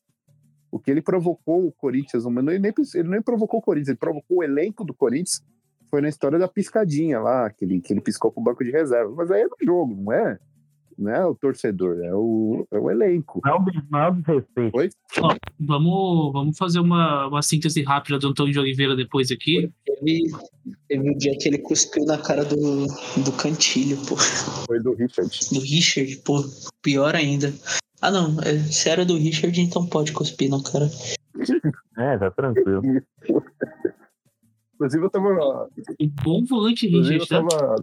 Speaker 4: O que ele provocou o Corinthians, ele nem, ele nem provocou o Corinthians, ele provocou o elenco do Corinthians, foi na história da piscadinha lá, que ele, que ele piscou pro banco de reserva. Mas aí é no jogo, não é? Não é o torcedor, é o, é o elenco.
Speaker 7: Não, é um não é um desrespeito.
Speaker 6: Ó, vamos, vamos fazer uma, uma síntese rápida do Antônio de Oliveira depois aqui.
Speaker 5: Teve, teve o dia que ele cuspiu na cara do, do Cantilho, pô.
Speaker 4: Foi do Richard.
Speaker 5: Do Richard, pô. Pior ainda. Ah, não. é, se era do Richard, então pode cuspir na cara.
Speaker 7: É, tá tranquilo.
Speaker 4: Inclusive, eu tava,
Speaker 6: Um bom volante Richard,
Speaker 4: eu
Speaker 6: tá?
Speaker 4: tava.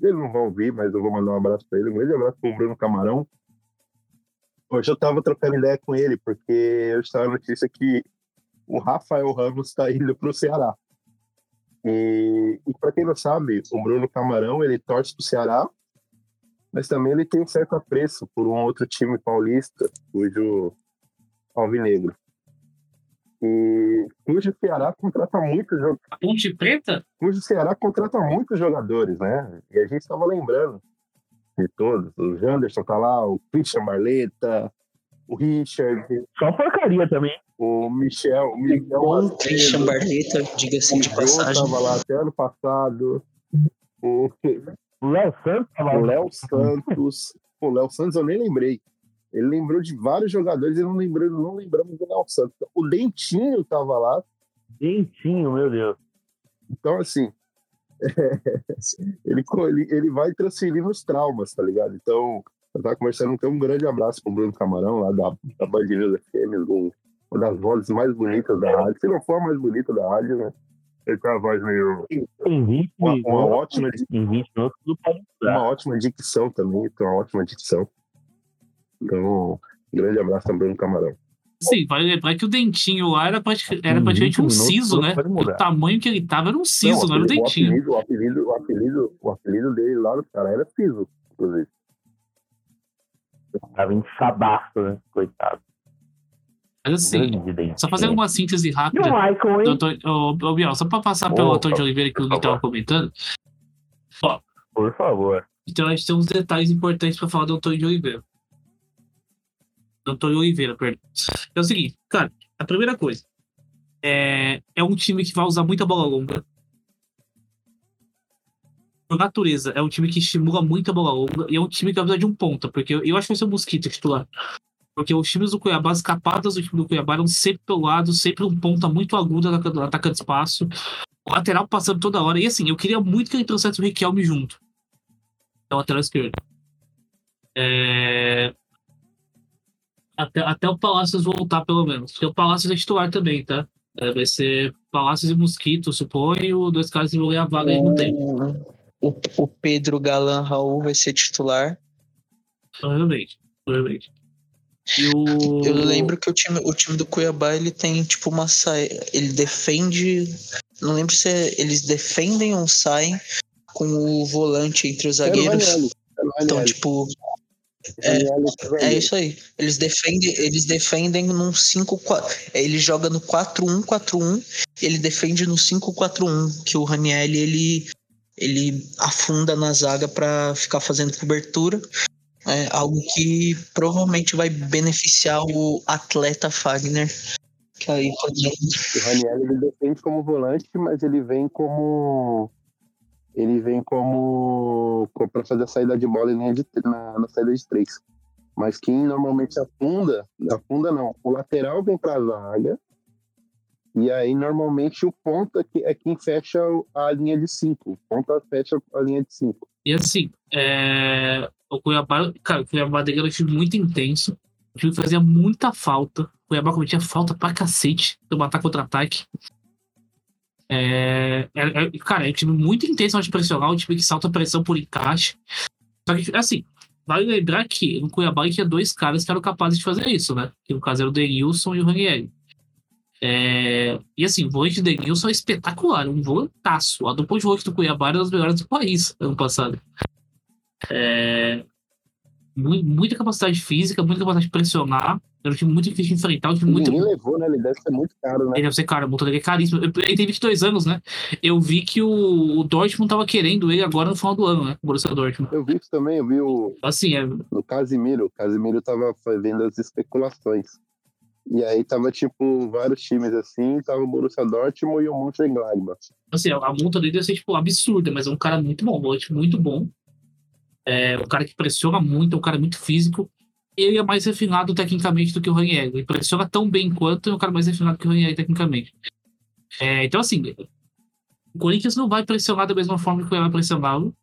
Speaker 4: Eles não vão ouvir, mas eu vou mandar um abraço pra ele. Um grande abraço pro Bruno Camarão. Hoje eu tava trocando ideia com ele, porque eu estava a notícia que o Rafael Ramos está indo pro Ceará. E, e para quem não sabe, o Bruno Camarão ele torce pro Ceará, mas também ele tem um certo apreço por um outro time paulista, cujo Alvinegro. E cujo Ceará contrata muitos jogadores
Speaker 6: A Ponte Preta?
Speaker 4: cujo Ceará contrata muitos jogadores, né? E a gente estava lembrando de todos. O Janderson tá lá, o Christian Barleta, o Richard,
Speaker 7: Só porcaria também.
Speaker 4: o Michel, o Michel
Speaker 5: Bom
Speaker 4: Macedo,
Speaker 5: Christian Barleta, diga-se
Speaker 4: o
Speaker 5: de passagem.
Speaker 4: tava lá até ano passado, o
Speaker 7: O Léo Santos
Speaker 4: o Léo Santos. O Léo Santos eu nem lembrei. Ele lembrou de vários jogadores e não lembrou, não lembramos do Léo Santos. O Dentinho tava lá.
Speaker 7: dentinho, meu Deus.
Speaker 4: Então, assim, ele, co- ele, ele vai transferir nos traumas, tá ligado? Então, eu tava conversando, então, um grande abraço pro Bruno Camarão, lá da, da Band News FM, um- uma das vozes mais bonitas da rádio. Se não for a mais bonita da rádio, né? Ele tem uma voz meio.
Speaker 7: Em 20
Speaker 4: Uma, uma
Speaker 7: minutos,
Speaker 4: ótima,
Speaker 7: em 20 minutos tudo pode mudar.
Speaker 4: uma ótima dicção também, tem uma ótima dicção. Então, um grande abraço pro Bruno Camarão.
Speaker 6: Sim, vale lembrar que o dentinho lá era, prati- era
Speaker 7: Em
Speaker 6: praticamente
Speaker 7: 20
Speaker 6: um siso, né? O tamanho que ele tava era um siso, não, era o dentinho.
Speaker 4: O apelido, o apelido, o apelido, o apelido dele lá no cara era Piso, inclusive.
Speaker 7: Tava inchadaço, né? Coitado.
Speaker 6: Mas assim, só fazer uma síntese
Speaker 7: o
Speaker 6: rápida.
Speaker 7: Michael,
Speaker 6: do? Antônio, ô, ô, Biel, só pra passar pelo Antônio de Oliveira que o Gui
Speaker 7: por
Speaker 6: tava
Speaker 7: favor.
Speaker 6: comentando. Ó,
Speaker 7: Por favor.
Speaker 6: então a gente tem uns detalhes importantes pra falar do Antônio de Oliveira. Do Antônio Oliveira, perdão. É o seguinte, cara, a primeira coisa. É, é um time que vai usar muita bola longa. Por natureza, é um time que estimula muito a bola longa e é um time que vai precisar de um ponta, porque eu, eu acho que vai ser o Mosquito titular. Porque os times do Cuiabá, as capadas do time do Cuiabá eram sempre pelo lado, sempre um ponta muito aguda na- atacando espaço. O lateral passando toda hora. E assim, eu queria muito que ele trouxesse o Riquelme junto. É o lateral esquerdo. É, Até, até o Palácios voltar, pelo menos. Porque o Palácios é titular também, tá? É, vai ser Palácios e Mosquito, suponho. Dois caras ganhar a vaga aí no tempo.
Speaker 5: O, o Pedro Galan Raul vai ser titular.
Speaker 6: Provavelmente. Provavelmente. O...
Speaker 5: Eu lembro que o time, o time do Cuiabá ele tem tipo uma saída. Ele defende. Não lembro se é- eles defendem ou saem com o volante entre os zagueiros.
Speaker 4: O
Speaker 5: Então, tipo, é
Speaker 4: ver.
Speaker 5: isso aí. Eles defendem, eles defendem num 5 Ele joga no 4-1-4-1, ele defende no 5-4-1, que o Ranielli ele ele afunda na zaga para ficar fazendo cobertura. É algo que provavelmente vai beneficiar o atleta Fagner. Que aí também
Speaker 4: O Ranieri ele defende como volante, mas ele vem como. Ele vem como. para fazer a saída de bola em linha de, na, na saída de três. Mas quem normalmente afunda, afunda não. O lateral vem pra zaga. E aí, normalmente, o ponta que- é quem fecha a linha de cinco. O ponta fecha a linha de cinco.
Speaker 6: E assim, é, o Cuiabá, cara, o Cuiabá dele era um time muito intenso. O time fazia muita falta. O Cuiabá cometia falta pra cacete do matar contra-ataque. É, é- é- cara, é um time muito intenso de pressionar, um time que salta pressão por encaixe. Só que, assim, vale lembrar que no Cuiabá tinha dois caras que eram capazes de fazer isso, né? Que no caso era o Denilson e o Ranieri. É, e assim, o volante do Denilson é espetacular, um volantaço. A dupla de volante do Cuiabá era das melhores do país ano passado. É, mu- muita capacidade física, muita capacidade de pressionar. Era um time muito difícil de enfrentar, um time muito.
Speaker 4: Ninguém levou, né? Ele deve ser muito caro, né?
Speaker 6: Ele deve ser caro, o motor dele é caríssimo. Ele tem 22 anos, né? Eu vi que o, o Dortmund tava querendo ele agora no final do ano, né? O Borussia Dortmund.
Speaker 4: Eu vi isso também, eu vi o,
Speaker 6: Assim, é,
Speaker 4: no Casimiro. O Casimiro tava fazendo as especulações. E aí tava, tipo, vários times assim, tava o Borussia Dortmund e o Mönchengladbach.
Speaker 6: assim, a multa dele deve ser, tipo, absurda, mas é um cara muito bom, um muito bom. É um cara que pressiona muito, é um cara muito físico. Ele é mais refinado tecnicamente do que o Ranieri. Ele pressiona tão bem quanto é um cara mais refinado que o Ranieri tecnicamente. É, então, assim, o Corinthians não vai pressionar da mesma forma que o vai pressioná-lo.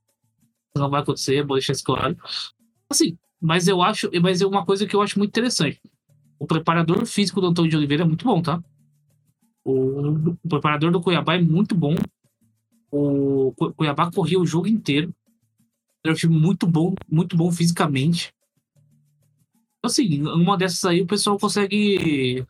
Speaker 6: Não vai acontecer, vou deixar isso claro. Assim, mas eu acho, mas é uma coisa que eu acho muito interessante. O preparador físico do Antônio de Oliveira é muito bom, tá? O, o preparador do Cuiabá é muito bom. O Cu- Cuiabá corria o jogo inteiro. Era um time muito bom, muito bom fisicamente. Assim, numa dessas aí o pessoal consegue.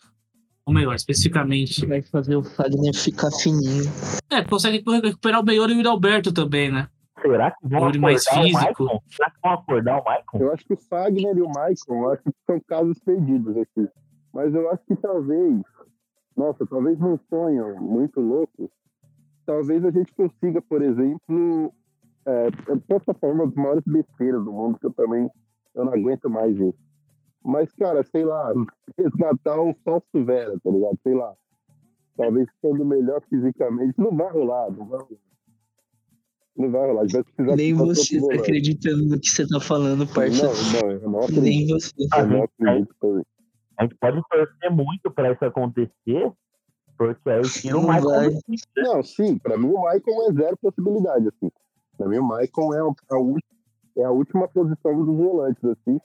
Speaker 6: Ou melhor, especificamente.
Speaker 5: vai fazer o Fagner ficar fininho.
Speaker 6: É, consegue recuperar o Meior e o Alberto também, né?
Speaker 7: Será que vão acordar
Speaker 6: mais
Speaker 7: o
Speaker 6: físico.
Speaker 7: Maicon? Será que vão acordar o Maicon?
Speaker 4: Eu acho que o Fagner e o Maicon, eu acho que são casos perdidos aqui. Mas eu acho que talvez, nossa, talvez num sonho muito louco, talvez a gente consiga, por exemplo, é, eu posso falar uma das maiores besteiras do mundo, que eu também eu não aguento mais isso. Mas, cara, sei lá, resgatar o Fausto Vera, tá ligado? Sei lá. Talvez sendo melhor fisicamente. Não vai rolar, não vai rolar. Não vai rolar. Vai precisar
Speaker 5: Nem você tá acreditando no que você tá falando, parça.
Speaker 4: Não, não, eu não acredito.
Speaker 5: Nem você.
Speaker 4: Eu não acredito também.
Speaker 7: A gente pode torcer muito pra isso acontecer, porque aí o time.
Speaker 4: Não, sim, pra mim o Maicon é zero possibilidade, assim. Pra mim o Maicon é a, ú- é a última posição dos volantes, assim.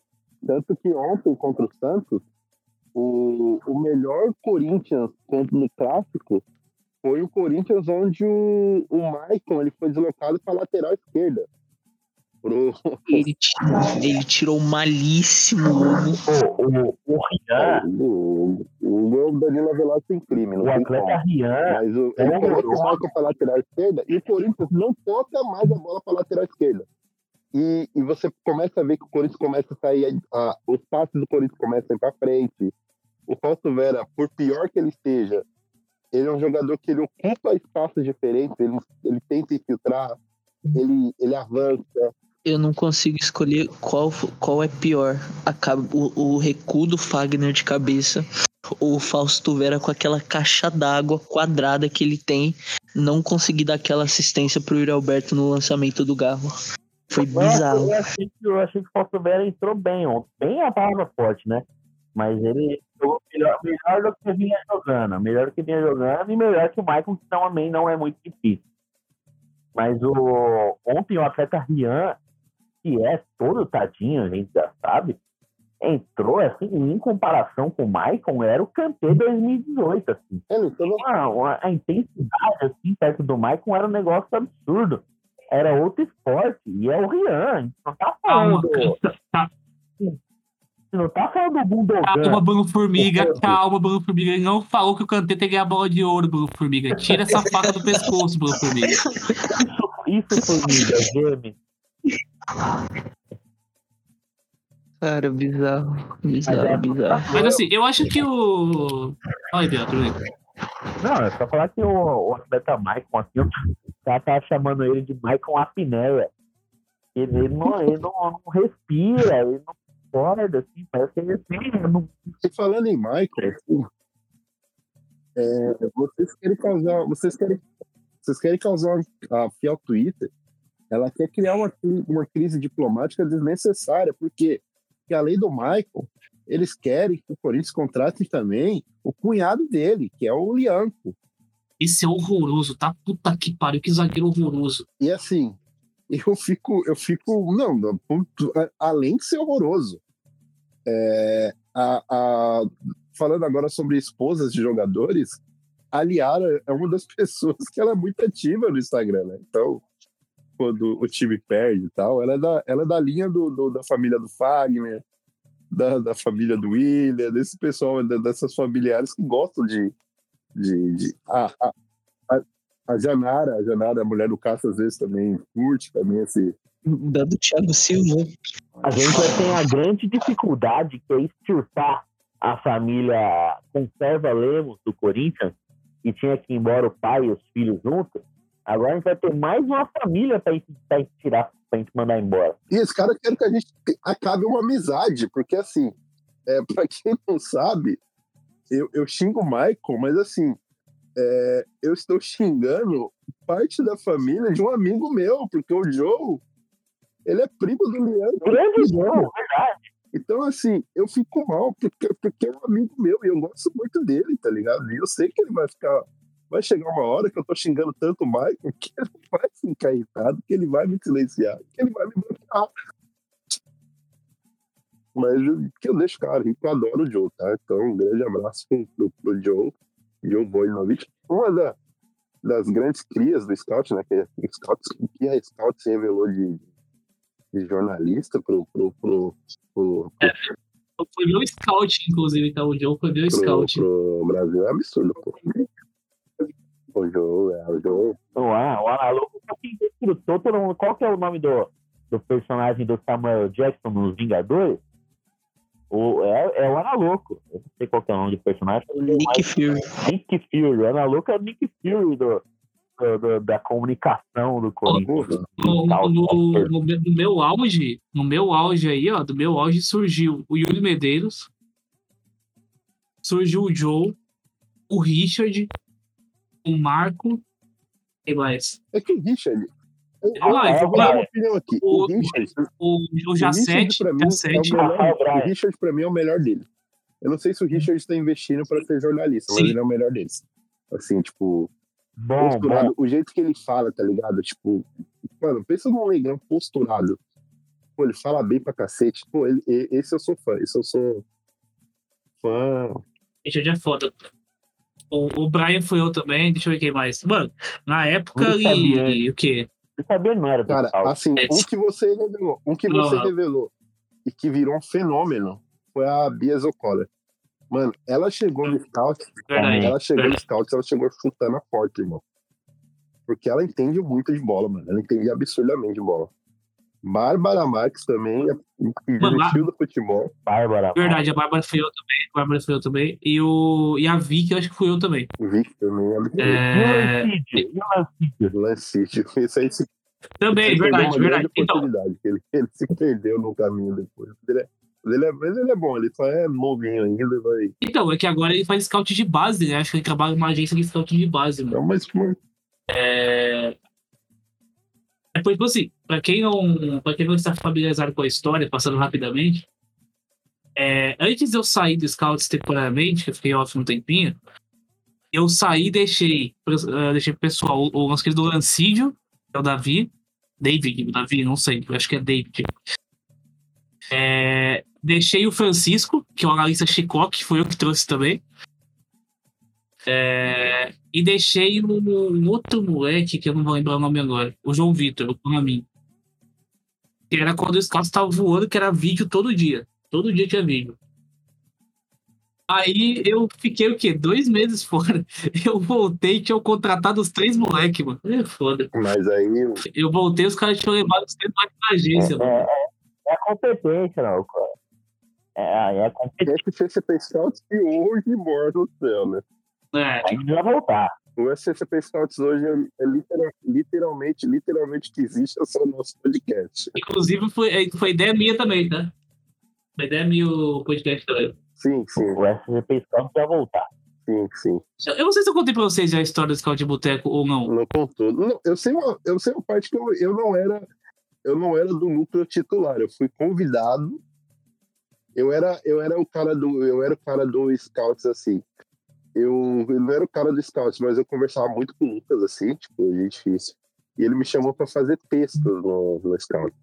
Speaker 4: Tanto que ontem contra o Santos, o, o melhor Corinthians contra no clássico foi o Corinthians onde o, o Maicon ele foi deslocado para lateral esquerda. Pro,
Speaker 5: Ele, tirou- ele tirou o malíssimo
Speaker 7: o, o Rian,
Speaker 4: o, o, o Danilo Avelar sem crime, não
Speaker 7: o atleta. Rian,
Speaker 4: Mas o,
Speaker 7: É
Speaker 4: ele coloca o Maicon para lateral esquerda e o Corinthians não toca mais a bola para lateral esquerda. E, e você começa a ver que o Corinthians começa a sair, a, os passes do Corinthians começam a ir para frente. O Fausto Vera, por pior que ele esteja, ele é um jogador que ele ocupa espaços diferentes, ele, ele tenta infiltrar, ele, ele avança.
Speaker 5: Eu não consigo escolher qual, qual é pior. A o, o recuo do Fagner de cabeça ou o Fausto Vera com aquela caixa d'água quadrada que ele tem, não conseguir dar aquela assistência pro Yuri Alberto no lançamento do Garro. Foi bizarro.
Speaker 7: eu achei que, eu achei que o Fausto Vera entrou bem ontem. Bem a palavra forte, né? Mas ele jogou melhor, melhor do que vinha jogando. Melhor do que vinha jogando e melhor que o Michael, que também não é muito difícil. Mas o, ontem o atleta Rian, que é todo tadinho, a gente já sabe, entrou assim, em comparação com o Michael, era o Kanté 2018, assim.
Speaker 4: É, então,
Speaker 7: Ah, a intensidade, assim, perto do Michael era um negócio absurdo. Era outro esporte. E é o Rian. A gente não tá
Speaker 6: Calma,
Speaker 7: falando.
Speaker 6: tá-
Speaker 7: a gente não tá falando do Gundogan.
Speaker 6: calma, Bruno Formiga, calma, Bruno Formiga. Ele não falou que o Kanté tem que ganhar a bola de ouro, Bruno Formiga. Tira essa faca do pescoço, Bruno Formiga.
Speaker 7: Isso, formiga, geme.
Speaker 5: Cara, bizarro.
Speaker 7: Mas
Speaker 5: Bizarro,
Speaker 7: é-
Speaker 5: bizarro.
Speaker 6: Mas assim, eu acho que o. Olha aí, Beato.
Speaker 7: Não, é só falar que o, o atleta Michael, assim, o cara tá chamando ele de Michael Apinera. Ele, ele não, ele não, não respira, ele não acorda, assim, parece que ele assim, não,
Speaker 4: falando em Michael, assim, é, vocês querem causar, vocês querem, vocês querem causar a fiel Twitter, ela quer criar uma, uma crise diplomática desnecessária, porque, porque além do Michael, eles querem que o Corinthians contrate também o cunhado dele, que é o Lianco.
Speaker 6: Esse é horroroso, tá? Puta que pariu, que zagueiro horroroso.
Speaker 4: E assim, eu fico, eu fico, não, não, além de ser horroroso, é, a, a- falando agora sobre esposas de jogadores, a Liara é uma das pessoas que ela é muito ativa no Instagram, né? Então, quando o time perde e tal, ela é da, ela é da linha do, do- da família do Fagner, da, da família do William, desse pessoal, dessas familiares que gostam de. de, de a, a, a- a Janara, a Janara, a mulher do Cássio, às vezes também curte também esse.
Speaker 5: Da do Thiago Silva.
Speaker 7: A gente tem a grande dificuldade que é extirpar a família Conserva Lemos do Corinthians, que tinha que ir embora o pai e os filhos juntos. Agora a gente vai ter mais uma família para tirar, pra gente mandar embora.
Speaker 4: E esse cara quer que a gente acabe uma amizade, porque assim, é, para quem não sabe, eu, eu xingo o Michael, mas assim, é, eu estou xingando parte da família de um amigo meu, porque o Joe, ele é primo do Leandro.
Speaker 7: Grande jogo,
Speaker 4: Então, assim, eu fico mal, porque, porque é um amigo meu e eu gosto muito dele, tá ligado? E eu sei que ele vai ficar. Vai chegar uma hora que eu tô xingando tanto o Michael que ele vai ficar irritado, que ele vai me silenciar, que ele vai me bloquear. Mas eu- que eu deixo que eu adoro o Joe, tá? Então, um grande abraço pro, pro, pro Joe, Joe Bojanovic. Uma da- das grandes crias do Scout, né? Que, é- o Scout, que a Scout se revelou de, de jornalista pro, pro, pro, pro,
Speaker 6: Foi meu scout, inclusive, tá? O Joe foi meu
Speaker 4: pro,
Speaker 6: scout.
Speaker 4: pro Brasil é absurdo, pô. O Joe, é, o Joe.
Speaker 7: Não, ah, o Analuco quem recrutou todo mundo. Qual que é o nome do, do personagem do Samuel Jackson nos Vingadores? O, é, é o Analuco. Eu não sei qual que é o nome do personagem.
Speaker 5: Nick Fury.
Speaker 7: Nick Fury. O Analuco é o Nick Fury do, do- do- da comunicação do Corinthians.
Speaker 6: No, no- no meu auge, no meu auge aí, ó, do meu auge surgiu o Yuri Medeiros, surgiu o Joe, o Richard, o Marco, quem mais?
Speaker 4: É que o Richard. Eu, eu,
Speaker 6: Ah,
Speaker 4: eu vou dar
Speaker 7: vai.
Speaker 4: uma opinião aqui. O,
Speaker 6: O-
Speaker 4: Richard,
Speaker 6: O, o
Speaker 4: o Richard
Speaker 6: Jacete,
Speaker 4: pra mim, é o, melhor, o Richard, pra mim, é o melhor dele. Eu não sei se o Richard está investindo para ser jornalista,
Speaker 6: Sim.
Speaker 4: mas ele é o melhor deles. Assim, tipo,
Speaker 7: Bom,
Speaker 4: posturado,
Speaker 7: bom.
Speaker 4: o jeito que ele fala, tá ligado? Tipo, mano, pensa num legal posturado. Pô, ele fala bem pra cacete. Pô, ele, e- esse eu sou fã, esse eu sou fã.
Speaker 6: Richard é foda. O, o Brian foi eu também, deixa eu ver quem mais. Mano, na época
Speaker 7: Luiz Fabiano.
Speaker 6: ali, o quê?
Speaker 7: Sabia não era
Speaker 4: Cara,
Speaker 7: Scout.
Speaker 4: assim,
Speaker 6: É,
Speaker 4: um que você revelou, um que
Speaker 6: Não,
Speaker 4: você
Speaker 6: não.
Speaker 4: revelou e que virou um fenômeno foi a Bia Zocola. Mano, ela chegou no scout,
Speaker 6: Verdade.
Speaker 4: ela chegou no scout, ela chegou chutando a porta, irmão. Porque ela entende muito de bola, mano. Ela entende absurdamente de bola. Bárbara Marques também, que
Speaker 6: Mano,
Speaker 4: desistiu do futebol.
Speaker 7: Bárbara.
Speaker 6: Verdade, a Bárbara foi eu também. A Bárbara foi eu também. E, o, e a Vicky, eu acho que fui eu também.
Speaker 4: Vic também, absurdo.
Speaker 6: É,
Speaker 7: E o Lancídio?
Speaker 4: Lancite. Isso aí se
Speaker 6: também,
Speaker 4: ele perdeu
Speaker 6: verdade, verdade. Então,
Speaker 4: oportunidade, que ele, ele se perdeu no caminho depois. Ele é, mas ele é, mas ele é bom, ele só é novinho ainda, vai.
Speaker 6: então, é que agora ele faz scout de base, né? Acho que ele trabalha numa agência de scout de base, mano.
Speaker 4: Então, mas
Speaker 6: É. É por tipo assim, pra quem não. Pra quem não está familiarizado com a história, passando rapidamente, É, antes de eu sair do Scouts temporariamente, que eu fiquei off um tempinho, eu saí e deixei, uh, deixei pessoal o, nosso querido Lancídio, que é o Davi, David, Davi, não sei, acho que é David. É, deixei o Francisco, que é o analista Chicoque, que foi eu que trouxe também. É, e deixei um, um, outro moleque, que eu não vou lembrar o nome agora, o João Vitor, o Conamin. Que era quando o Scouts estava voando, que era vídeo todo dia. Todo dia tinha vídeo. Aí eu fiquei o quê? Dois meses fora. Eu voltei e tinha contratado os três moleques, mano. É foda.
Speaker 4: Mas aí.
Speaker 6: Eu voltei os caras tinham levado os três moleques pra agência,
Speaker 7: É,
Speaker 6: mano.
Speaker 7: é, é a competência, não. cara. É, é a competência.
Speaker 4: O SCP Scouts que hoje mora no céu, né?
Speaker 6: É.
Speaker 7: Aí precisa voltar.
Speaker 4: O SCP Scouts hoje é, é litera- literalmente, literalmente que existe é só o nosso podcast.
Speaker 6: Inclusive, foi, foi ideia minha também, tá? Foi ideia minha o podcast também.
Speaker 4: Sim, sim,
Speaker 7: O SCP Scout precisa voltar.
Speaker 4: sim, sim.
Speaker 6: Eu eu não sei se eu contei pra vocês já a história do Scout de Boteco ou não.
Speaker 4: Não contou. Não, eu, sei uma, eu sei uma parte que eu, eu não era. Eu não era do núcleo titular. Eu fui convidado. Eu era, eu era o cara do. Eu era o cara do Scouts, assim. Eu, eu não era o cara do Scouts, mas eu conversava muito com o Lucas, assim, tipo, a gente. E ele me chamou pra fazer textos no, no Scout.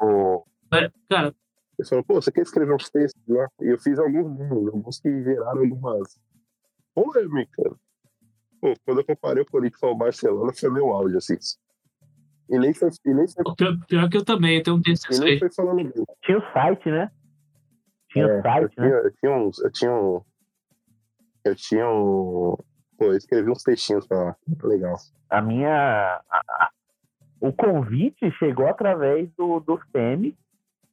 Speaker 7: O,
Speaker 6: É, Cara,
Speaker 4: Ele falou, pô, você quer escrever uns textos lá? E eu fiz alguns, alguns que geraram algumas polêmicas. Pô, quando eu comparei o Corinthians ao Barcelona, foi meu áudio, assim. E nem foi, e nem foi,
Speaker 6: pior, pior que eu também, eu tenho um texto disso
Speaker 4: nem foi falando bem.
Speaker 7: tinha o site, né? Tinha
Speaker 4: É,
Speaker 7: o site,
Speaker 4: eu,
Speaker 7: né?
Speaker 4: tinha, eu tinha uns. Eu tinha um. Eu tinha um. Pô, eu escrevi uns textinhos pra lá. Legal.
Speaker 7: A minha. a- a- o convite chegou através do, do SEMI.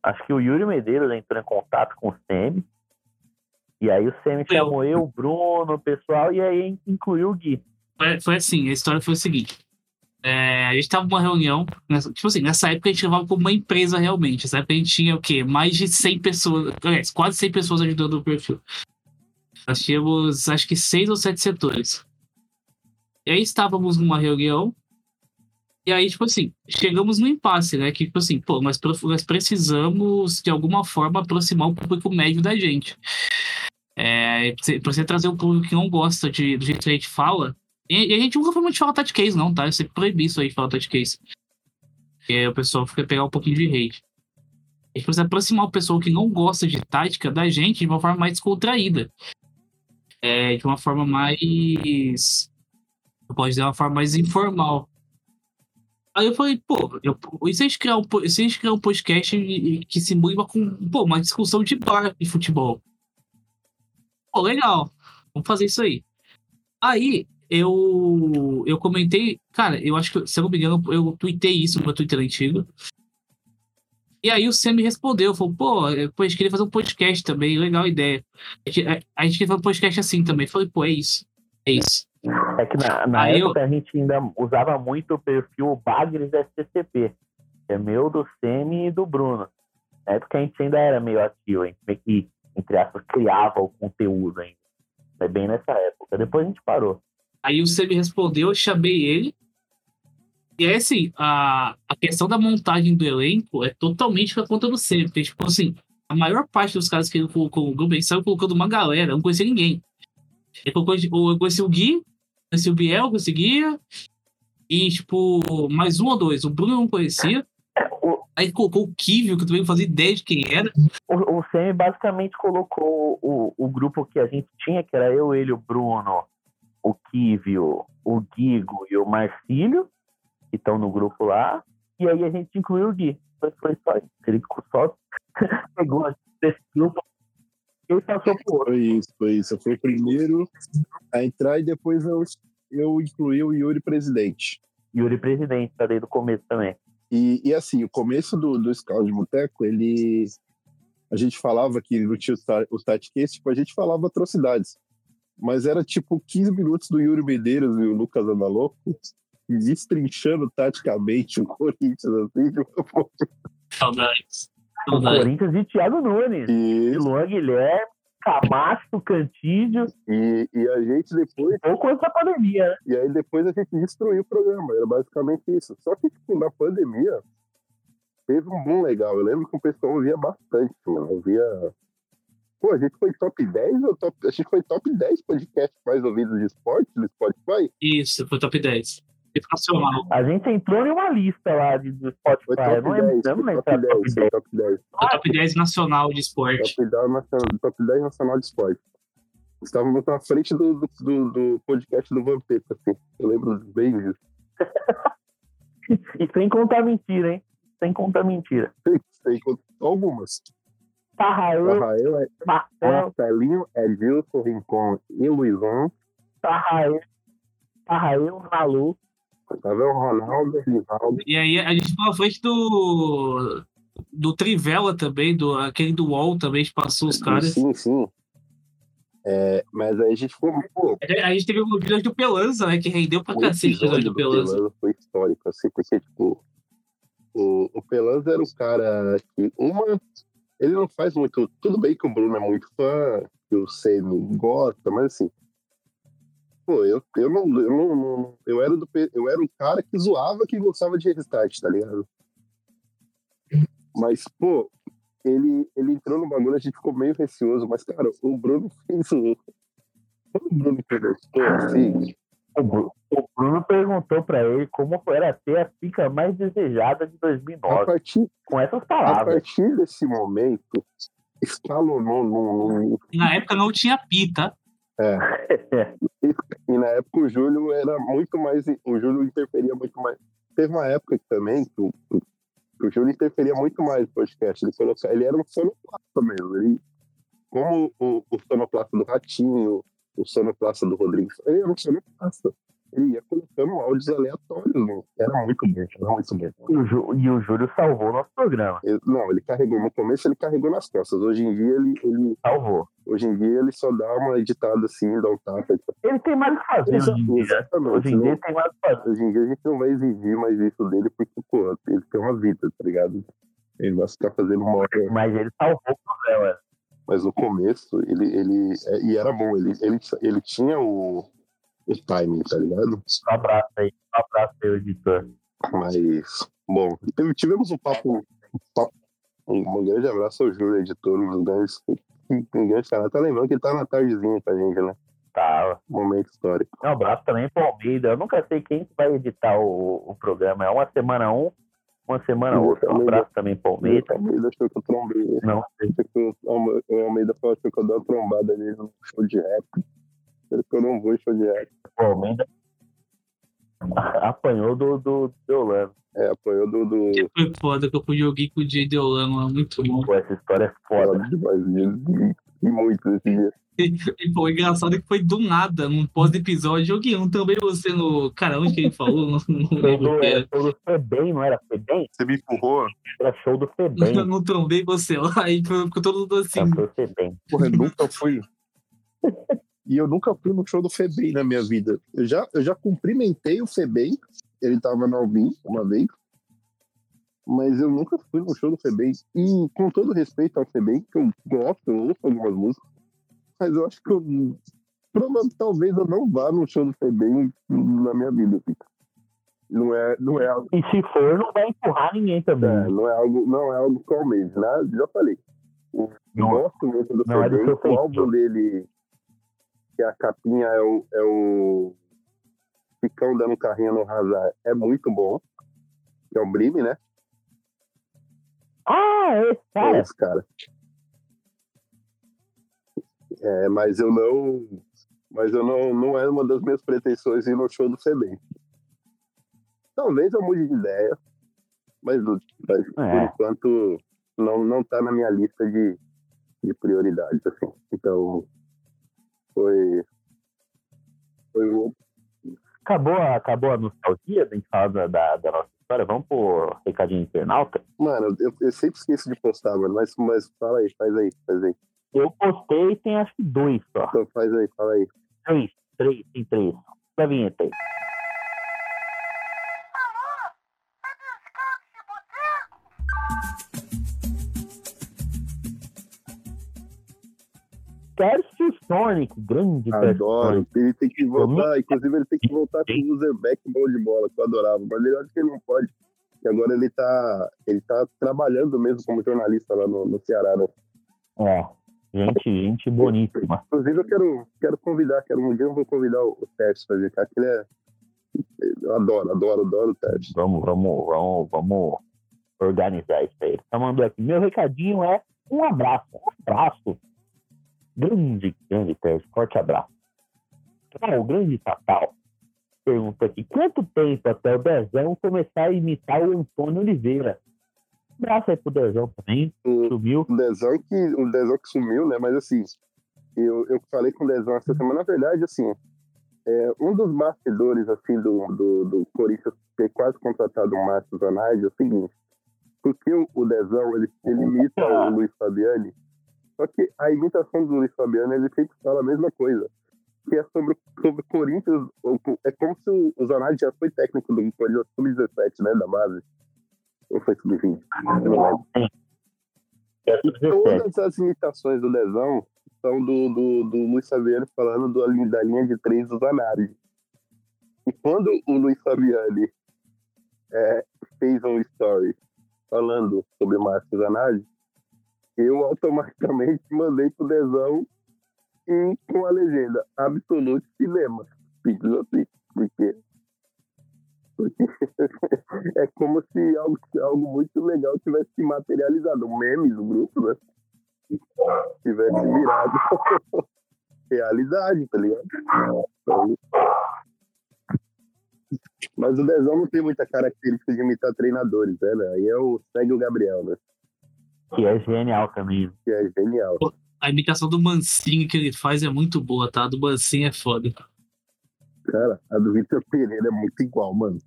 Speaker 7: Acho que o Yuri Medeiros entrou em contato com o SEMI. E aí o SEMI
Speaker 6: Eu.
Speaker 7: chamou eu, o Bruno, o pessoal, e aí incluiu o Gui.
Speaker 6: Foi, foi assim, a história foi o seguinte. É, a gente tava numa reunião, nessa- tipo assim, nessa época a gente levava como uma empresa realmente. Nessa época a gente tinha o quê? Mais de 100 pessoas, aliás, quase 100 pessoas ajudando o perfil. Nós tínhamos, acho que, seis ou sete setores. E aí estávamos numa reunião, e aí, tipo assim, chegamos no impasse, né? Que, tipo assim, pô, nós, nós precisamos, de alguma forma, aproximar o público médio da gente. É, pra você trazer um público que não gosta de, do jeito que a gente fala, e, a gente nunca foi muito falar touch case, não, tá? Eu sempre proibi isso aí de falar touch case. Porque o pessoal fica pegar um pouquinho de hate. A gente precisa aproximar o pessoal que não gosta de tática da gente de uma forma mais descontraída. É, de uma forma mais. Posso dizer uma forma mais informal. Aí eu falei, pô, eu, e se a gente criar um, se a gente criar um podcast que simule uma, com- pô, uma discussão de bar de futebol? Pô, legal. Vamos fazer isso aí. Aí, eu, eu comentei, cara, eu acho que, se eu não me engano, eu tuitei isso no meu Twitter antigo. E aí o Sam me respondeu, falou, pô, eu pô, a gente queria fazer um podcast também, legal a ideia. A gente, a, a gente queria fazer um podcast assim também. Falei, pô, é isso. É isso.
Speaker 7: É que na, na
Speaker 6: Aí eu-
Speaker 7: época a gente ainda usava muito o perfil Bagres SCCP, que é meu, do Semi e do Bruno. Na época a gente ainda era meio ativo, a gente meio que, entre aspas, criava o conteúdo ainda. É bem nessa época. Depois a gente parou.
Speaker 6: Aí o me respondeu, eu chamei ele. E aí, assim, a, a questão da montagem do elenco é totalmente por conta do Sam. Porque, tipo assim, a maior parte dos caras que ele colocou no grupo, ele saiu colocando uma galera, eu não conhecia ninguém. Ele colocou, tipo, eu conheci o Gui, conheci o Biel, conheci o Guia, e, tipo, mais um ou dois. O Bruno eu não conhecia.
Speaker 7: O,
Speaker 6: Aí colocou o Kivio, que eu também não fazia ideia de quem era.
Speaker 7: o, o Semi basicamente colocou o, o grupo que a gente tinha, que era eu, ele, o Bruno, o Kivio, o Guigo e o Marcílio, que estão no grupo lá. E aí a gente incluiu o Gui. Foi, foi só isso. Ele só pegou esse grupo e passou outro.
Speaker 4: Foi isso, foi isso. Eu fui o primeiro a entrar e depois eu, eu incluí o Yuri presidente.
Speaker 7: Yuri presidente, tá desde o começo também.
Speaker 4: E, e assim, o começo do, do Scout de Boteco, ele. A gente falava que não tinha o ta- o Tatcase, tipo, a gente falava atrocidades. Mas era tipo 15 minutos do Yuri Medeiros e o Lucas Andaloco destrinchando taticamente o Corinthians, assim, de uma forma-
Speaker 6: Saudades.
Speaker 7: O. Corinthians de Thiago Nunes,
Speaker 4: e,
Speaker 7: Luan Guilherme, Camacho, Cantídio,
Speaker 4: e, e a gente depois.
Speaker 7: pouco antes da pandemia, né?
Speaker 4: E aí depois a gente destruiu o programa. Era basicamente isso. Só que, tipo, na pandemia, teve um boom legal. Eu lembro que o pessoal ouvia bastante, mano. Ouvia. Pô, a gente foi top 10 ou top. A gente foi top 10 podcasts mais ouvidos de esporte no Spotify?
Speaker 6: Isso, foi top 10. Educacional.
Speaker 7: A gente entrou em uma lista lá de, do Spotify.
Speaker 4: Foi top
Speaker 7: não lembro,
Speaker 4: 10.
Speaker 7: eu não
Speaker 4: Foi top
Speaker 7: se era
Speaker 4: 10. Foi top 10.
Speaker 6: Foi top 10 nacional de esporte.
Speaker 4: Top 10 nacional, top 10 nacional de esporte. Estávamos na frente do, do, do, do podcast do Vampeta, assim. Eu lembro bem disso.
Speaker 7: E sem contar mentira, hein? Sem contar mentira.
Speaker 4: Sei com algumas.
Speaker 7: Tarrael,
Speaker 4: Rafael, é Marcelinho, Edilson, Rincon e Luizão.
Speaker 7: Tarrael, Tarrael, Malu.
Speaker 4: Tavel Ronaldo, Rivaldo.
Speaker 6: E aí a gente na frente do. Do Trivela também, do, aquele do UOL também, que passou os caras.
Speaker 4: Sim, sim. É, mas aí a gente ficou, pô,
Speaker 6: A gente teve um vídeo do Pelanza, né? Que rendeu pra
Speaker 4: o
Speaker 6: cacete o
Speaker 4: episódio
Speaker 6: episódio do Pelanza.
Speaker 4: Pelanza foi histórico, assim, porque, tipo, o, o Pelanza era o cara que, uma, ele não faz muito, tudo bem que o Bruno é muito fã, que o Semi gosta, mas assim, pô, eu, eu não, eu não, não- eu era do, eu era o cara que zoava quem gostava de restart, tá ligado? Mas, pô, ele, ele entrou no bagulho, a gente ficou meio receoso, mas, cara, o Bruno fez o. Quando o Bruno conversou, assim,
Speaker 7: O Bru- o Bruno perguntou pra ele como era ter a pica mais desejada de
Speaker 4: a
Speaker 7: 2009.
Speaker 4: partir,
Speaker 7: Com essas
Speaker 4: a
Speaker 7: palavras.
Speaker 4: partir desse momento, escalonou num,
Speaker 6: E na época não tinha pita.
Speaker 4: É. E na época o Júlio era muito mais. O Júlio interferia muito mais. Teve uma época também que o, que o Júlio interferia muito mais no podcast. Ele, coloca, ele era um sonoplasta mesmo. Ele, como o, o sonoplasta do Ratinho, o sonoplasta do Rodrigo, ele era um sonoplasta. Ele ia colocando áudios aleatórios, né? Era muito bom, era muito bom.
Speaker 7: E o, Ju- e o Júlio salvou o nosso programa.
Speaker 4: Ele- não, ele carregou. No começo ele carregou nas costas. Hoje em dia ele, ele,
Speaker 7: Salvou.
Speaker 4: hoje em dia ele só dá uma editada assim, dá um tapa.
Speaker 7: Ele tem mais o que fazer hoje em dia.
Speaker 4: Exatamente.
Speaker 7: Hoje em
Speaker 4: não-
Speaker 7: dia ele tem mais o que fazer.
Speaker 4: Hoje em dia a gente não vai exigir mais isso dele, porque, pô, ele tem uma vida, tá ligado? Ele vai ficar fazendo uma hora.
Speaker 7: Mas ele salvou o programa.
Speaker 4: Mas no começo, ele. ele é, e era bom, ele, ele, ele tinha o, o timing, tá ligado?
Speaker 7: Um abraço aí. Um abraço aí, editor.
Speaker 4: Mas, bom, tivemos um papo. Um, papo, um, grande abraço ao Júlio, editor, um dos grandes. Um grande canal. Tá lembrando que ele tá na tardezinha com a gente, né?
Speaker 7: Tá.
Speaker 4: Momento histórico.
Speaker 7: Um abraço também pro Almeida. Eu nunca sei quem que vai editar o, o programa. É uma semana um, uma semana outra. Um abraço também pro
Speaker 4: O
Speaker 7: Almeida.
Speaker 4: Almeida achou que eu trombei.
Speaker 7: Não
Speaker 4: o Alme- o Almeida falou que eu dei uma trombada nele no show de rap. Ele que eu não vou em show de rap.
Speaker 7: O Almeida apanhou do, do Deolano.
Speaker 4: É, apanhou do. do...
Speaker 6: Foi foda que eu joguei com o Jay Deolano lá, muito bom.
Speaker 7: Pô, essa história é foda.
Speaker 4: E, e muito esse dia.
Speaker 6: E, pô, o engraçado é que foi do nada, num pós-episódio. Joguei um também você no. Cara, onde que ele falou? Não, não lembro que
Speaker 7: é,
Speaker 6: era.
Speaker 7: show do Febem, não era Febem?
Speaker 4: Você me empurrou?
Speaker 7: Era show do Febem.
Speaker 6: Eu não trombei você lá e ficou todo mundo assim.
Speaker 7: Era do Febem.
Speaker 4: Porra, eu nunca fui. E eu nunca fui no show do Febem na minha vida. Eu já, eu já cumprimentei o Febem. Ele tava no Alvin uma vez. Mas eu nunca fui no show do Febem. E com todo respeito ao Febem, que eu gosto, eu ouço algumas músicas. Mas eu acho que eu. Provavelmente, talvez eu não vá no show do Febem na minha vida. assim. Não é, não é algo
Speaker 7: E se for, não vai empurrar ninguém também.
Speaker 4: É, não é algo, não é algo que eu almejo, né? Já falei. Eu
Speaker 7: Não-
Speaker 4: gosto muito do
Speaker 7: é
Speaker 4: Febem,
Speaker 7: seu
Speaker 4: o álbum dele, que a capinha é o, é o dando carrinho no Hazard, é muito bom. É o Brime, né?
Speaker 7: Ah, esse
Speaker 4: É
Speaker 7: cara.
Speaker 4: esse cara. É, mas eu não. Mas eu não, não é uma das minhas pretensões ir no show do Febem. Talvez eu mude de ideia, mas, mas por
Speaker 7: É.
Speaker 4: enquanto não, não tá na minha lista de, de prioridades, assim. Então, foi. Foi
Speaker 7: Acabou, a- acabou a nostalgia da gente falar da, da, nossa história. Vamos pro recadinho internauta?
Speaker 4: Mano, eu, eu sempre esqueço de postar, mano, mas, mas fala aí, faz aí, faz aí.
Speaker 7: Eu postei e tem acho que dois só.
Speaker 4: Então faz aí, fala aí.
Speaker 7: Três, três, tem três. Da vinheta aí. Sonic, grande
Speaker 4: Adoro. Ele tem que voltar, inclusive ele tem que voltar com o userback bom de bola, que eu adorava. Mas ele acho que ele não pode. Que agora ele tá, ele tá trabalhando mesmo como jornalista lá no, no Ceará, né?
Speaker 7: É. Gente, gente boníssima.
Speaker 4: Inclusive, eu quero, quero convidar, quero um dia eu vou convidar o, o Tércio pra vir cá, que ele é. Eu adoro, adoro, adoro o Tércio.
Speaker 7: Vamos, vamos, vamos, vamos organizar isso aí. Tá mandando aqui. Meu recadinho é um abraço. Um abraço. Grande, grande Tércio. Forte abraço. Ah, o grande Tatal pergunta aqui: quanto tempo até o Dezão começar a imitar o Antônio Oliveira? Abraço aí pro Dezão também.
Speaker 4: O,
Speaker 7: Sumiu.
Speaker 4: o Dezão que, o Dezão que sumiu, né? Mas assim, eu, eu falei com o Dezão essa semana, na verdade, assim, é, um dos bastidores, assim, do, do, do Corinthians ter quase contratado o Márcio Zanardi é o seguinte, porque o, o Dezão, ele, ele imita o Luiz Fabiani, só que a imitação do Luiz Fabiani, ele sempre fala a mesma coisa, que é sobre, sobre o Corinthians, é como se o, o Zanardi já foi técnico do Corinthians sub-17, né, da base, ou foi sub-20, eu não lembro.
Speaker 7: É 17.
Speaker 4: Todas as imitações do Lesão são do, do, do Luiz Fabiani falando do, da linha de três do Zanardi. E quando o Luiz Fabiani é, fez um story falando sobre Márcio Zanardi, eu automaticamente mandei pro Lesão e com a legenda Absolute Cinema. Simples assim. Porque, porque é como se algo, algo muito legal tivesse se materializado. Um meme do grupo, né? Tivesse virado realidade, tá ligado? Então, mas o Dezão não tem muita característica de imitar treinadores, né? Aí é o segue o Gabriel, né?
Speaker 7: Que é genial também.
Speaker 4: Que é genial.
Speaker 6: A imitação do Mancinho que ele faz é muito boa, tá? A do Mancinho é foda.
Speaker 4: Cara, a do Vitor Pereira é muito igual, mano.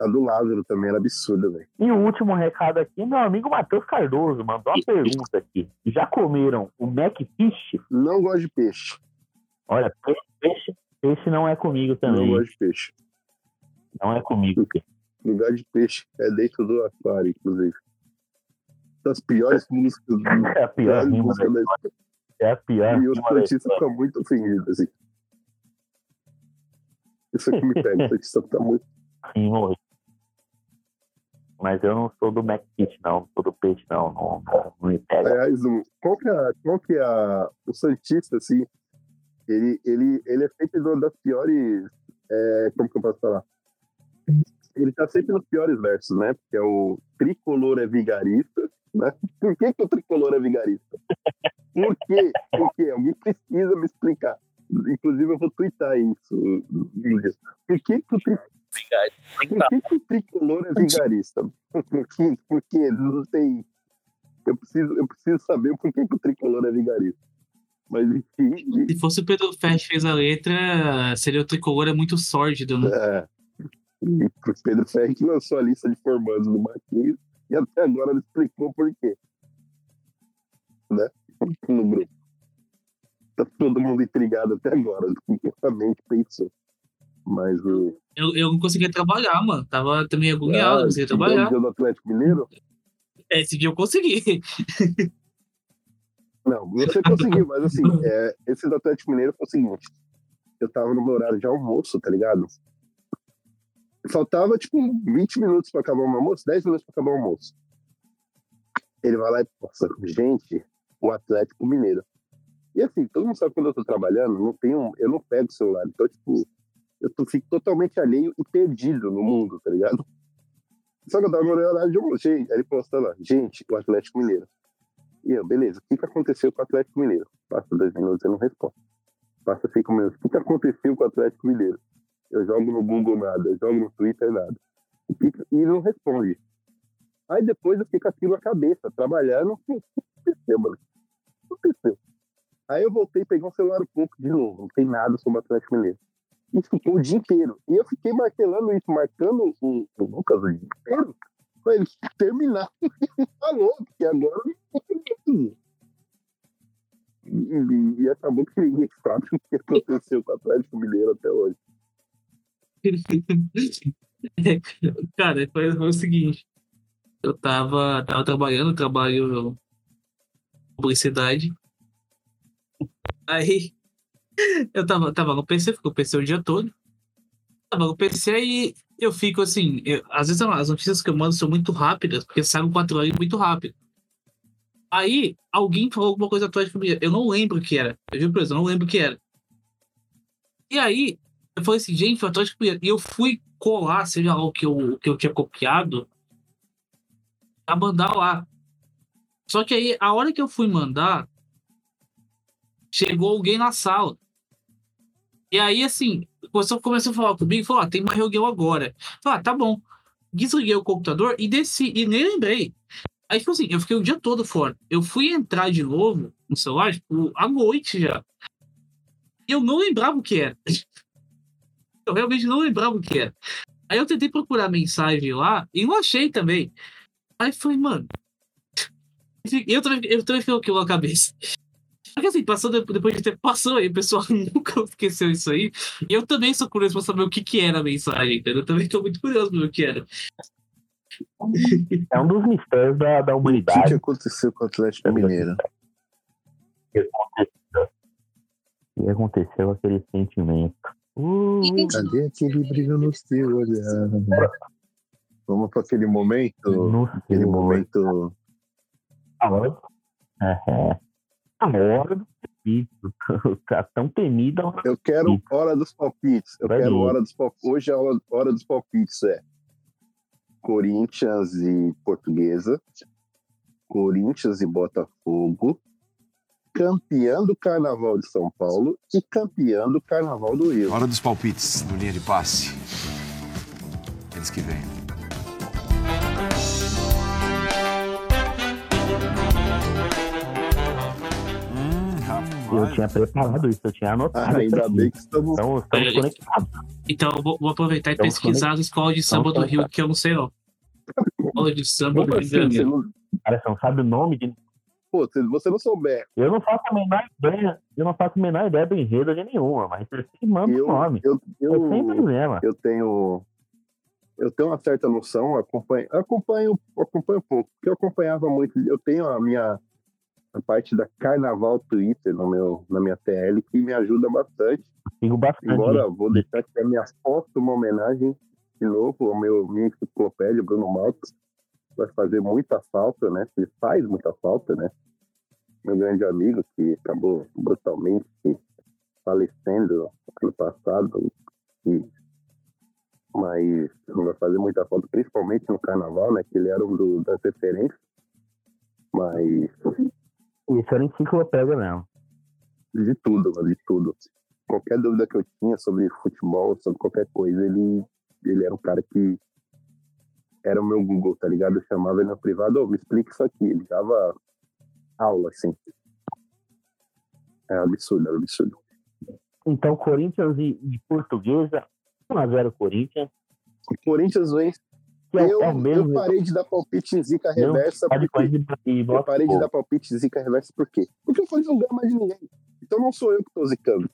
Speaker 4: A do Lázaro também era absurda, velho.
Speaker 7: E o último recado aqui, meu amigo Matheus Cardoso mandou uma pergunta aqui. Já comeram o Macfish?
Speaker 4: Não gosto de peixe.
Speaker 7: Olha, peixe, peixe, peixe não é comigo
Speaker 4: Não
Speaker 7: também.
Speaker 4: gosto de peixe.
Speaker 7: Não é comigo.
Speaker 4: Lugar de peixe é dentro do aquário, inclusive. Das piores músicas do
Speaker 7: É a pior rima da história. É a pior
Speaker 4: E os
Speaker 7: história.
Speaker 4: ficam muito ofendidos, assim. Isso aqui me pega, o petista fica muito.
Speaker 7: Sim, morri. Mas eu não sou do Macfish, não. Não sou do peixe, não. Não, não, não me pega.
Speaker 4: Aliás, qual que é, qual que é a- o Santista, assim? Ele, ele, ele é sempre uma das piores. é, como que eu posso falar? Ele tá sempre nos piores versos, né? Porque é o tricolor é vigarista, né? Por que, que o tricolor é vigarista? Por quê? Por quê? Alguém precisa me explicar. Inclusive, eu vou twittar isso. Por que, que o tri- Por que, que o tricolor é vigarista? Porque, porque não tem. Eu preciso, eu preciso saber por que, que o tricolor é vigarista. Mas enfim,
Speaker 6: Se fosse o Pedro Fest fez a letra, seria o tricolor é muito sórdido, né?
Speaker 4: é. Pro Pedro Ferri que lançou a lista de formandos do Marquinhos e até agora não explicou por quê. Né? No grupo. Tá todo mundo intrigado até agora do que a mente pensou. Mas o.
Speaker 6: Eu, eu não conseguia trabalhar, mano. Tava também agoniado,
Speaker 4: Ah,
Speaker 6: não conseguia trabalhar.
Speaker 4: dia do Atlético Mineiro?
Speaker 6: É, Esse dia eu consegui.
Speaker 4: Não, você conseguiu, mas assim, é, esse do Atlético Mineiro foi o seguinte: eu tava no meu horário de almoço, tá ligado? Faltava, tipo, 20 minutos pra acabar o almoço, 10 minutos pra acabar o almoço. Ele vai lá e posta, gente, o Atlético Mineiro. E assim, todo mundo sabe quando eu tô trabalhando, não tenho, eu não pego o celular. Então, tipo, eu tô, fico totalmente alheio e perdido no mundo, tá ligado? Só que eu tava meu horário de. Gente, aí ele posta lá, gente, o Atlético Mineiro. E eu, beleza, o que, que aconteceu com o Atlético Mineiro? Passa dois minutos, eu não respondo. Passa cinco minutos, o que, que aconteceu com o Atlético Mineiro? Eu jogo no Google nada, eu jogo no Twitter nada. Que que- E não responde. Aí depois eu fico aquilo na cabeça, trabalhando, o que aconteceu, mano? O que aconteceu? Aí eu voltei, peguei um celular um pouco de novo, não tem nada sobre o Atlético Mineiro. E ficou o dia inteiro. E eu fiquei martelando isso, marcando o, o Lucas o dia inteiro, pra ele terminar. Falou, porque agora e, e, e acabou que ninguém sabe o que aconteceu com o Atlético Mineiro até hoje.
Speaker 6: Cara, foi, foi o seguinte. Eu tava, tava trabalhando, trabalho publicidade. Aí eu tava, tava no PC, fico no PC o dia todo. Tava no PC e eu fico assim, eu- às vezes as notícias que eu mando são muito rápidas, porque saem quatro horas muito rápido. Aí, alguém falou alguma coisa do Atlético Mineiro. Eu não lembro o que era. Eu juro eu não lembro o que era. E aí, eu falei assim, gente, o Atlético Mineiro. E eu fui colar, seja lá o que eu, o que eu tinha copiado, a mandar lá. Só que aí, a hora que eu fui mandar, chegou alguém na sala. E aí, assim, o professor começou a falar comigo falou: ah, tem uma reunião agora. Falei, ah, tá bom. Desliguei o computador e desci, e nem lembrei. Aí, tipo assim, eu fiquei o dia todo fora. Eu fui entrar de novo no celular, tipo, à noite já. Eu não lembrava o que era. Eu realmente não lembrava o que era. Aí eu tentei procurar mensagem lá e não achei também. Aí falei, mano. Eu também, eu também fiquei com aquilo na cabeça. Só que assim, passando, depois de ter passou aí, o pessoal nunca esqueceu isso aí. E eu também sou curioso pra saber o que, que era a mensagem, entendeu? Eu também tô muito curioso pra ver o que era.
Speaker 7: É um dos mistérios da, da
Speaker 4: O que,
Speaker 7: humanidade.
Speaker 4: que aconteceu com o Atlético Mineiro?
Speaker 7: O que aconteceu aquele sentimento? Uh,
Speaker 4: Cadê aquele brilho no seu olhar? Vamos para aquele momento,
Speaker 7: no
Speaker 4: aquele momento
Speaker 7: A hora, é, é. a hora do pedido. Tá tão temida.
Speaker 4: Eu quero hora dos palpites. Eu quero hora dos palpites. Hoje a hora, hora dos palpites é Corinthians e Portuguesa, Corinthians e Botafogo, campeão do Carnaval de São Paulo e campeão do Carnaval do Rio.
Speaker 8: Hora dos palpites no linha de passe. Eles que vêm. Hum,
Speaker 7: Eu tinha preparado isso, eu tinha anotado.
Speaker 4: Ah, ainda
Speaker 7: aqui.
Speaker 4: bem que estamos.
Speaker 7: Então, estamos conectados.
Speaker 6: Então, eu vou, vou aproveitar e
Speaker 7: Então,
Speaker 6: pesquisar as escolas de samba do Rio, que eu não sei, ó. Escola de samba do
Speaker 4: Como
Speaker 6: Rio de
Speaker 4: assim?
Speaker 6: Janeiro.
Speaker 4: não,
Speaker 7: Cara, você não sabe o nome de.
Speaker 4: Pô, se você não souber,
Speaker 7: Eu não faço a menor ideia. Eu não faço a menor ideia do enredo de nenhuma, mas você manda o
Speaker 4: eu,
Speaker 7: nome.
Speaker 4: eu,
Speaker 7: Eu, sem
Speaker 4: eu,
Speaker 7: problema.
Speaker 4: eu tenho eu tenho uma certa noção, acompanho, acompanho, acompanho pouco, porque eu acompanhava muito, eu tenho a minha a parte da Carnaval Twitter no meu, na minha TL que me ajuda bastante.
Speaker 7: Sigo bastante.
Speaker 4: Eu vou deixar aqui a minha foto, uma homenagem de novo ao meu minha enciclopédia Bruno Malta, vai fazer muita falta, né? Ele faz muita falta, né? Meu grande amigo que acabou brutalmente falecendo ano passado, e mas não vai fazer muita falta, principalmente no carnaval, né? Que ele era um do, das referências. Mas
Speaker 7: Isso era enciclopédia mesmo.
Speaker 4: de tudo, de tudo. Qualquer dúvida que eu tinha sobre futebol, sobre qualquer coisa, ele, ele era um cara que era o meu Google, tá ligado? Eu chamava ele no privado, ô, me explica isso aqui. Ele dava aula, assim. É absurdo, é absurdo.
Speaker 7: Então, Corinthians e, e Portuguesa, 1x0 Corinthians.
Speaker 4: Corinthians vence.
Speaker 7: Que é,
Speaker 4: Eu,
Speaker 7: é mesmo.
Speaker 4: eu parei de dar palpite em zica
Speaker 7: Não,
Speaker 4: reversa
Speaker 7: de
Speaker 4: porque Eu parei de dar palpite zica reversa por quê? Porque o Corinthians não ganha mais de ninguém. Então não sou eu que tô zicando.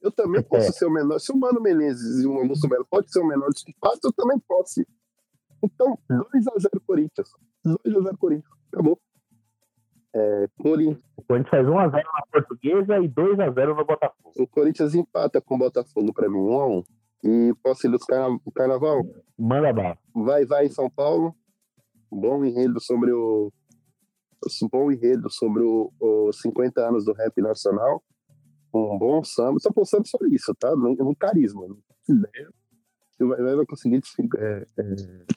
Speaker 4: Eu também posso
Speaker 7: É.
Speaker 4: ser o menor. Se o Mano Menezes e o Augusto Melo pode ser o menor dos quatro, eu também posso. Então, 2x0 Corinthians. 2x0 Corinthians. Acabou. É, Corinthians.
Speaker 7: O Corinthians faz 1x0 na Portuguesa e 2x0 no Botafogo.
Speaker 4: O Corinthians empata com o Botafogo pra mim, 1x1. E posso ir dos carna... o carnaval?
Speaker 7: Manda bala.
Speaker 4: Vai, vai em São Paulo. Bom enredo sobre o. Bom enredo sobre os 50 anos do rap nacional. Um bom samba. Só pensando só isso, tá? No, no carisma. Se vai, vai conseguir é, é,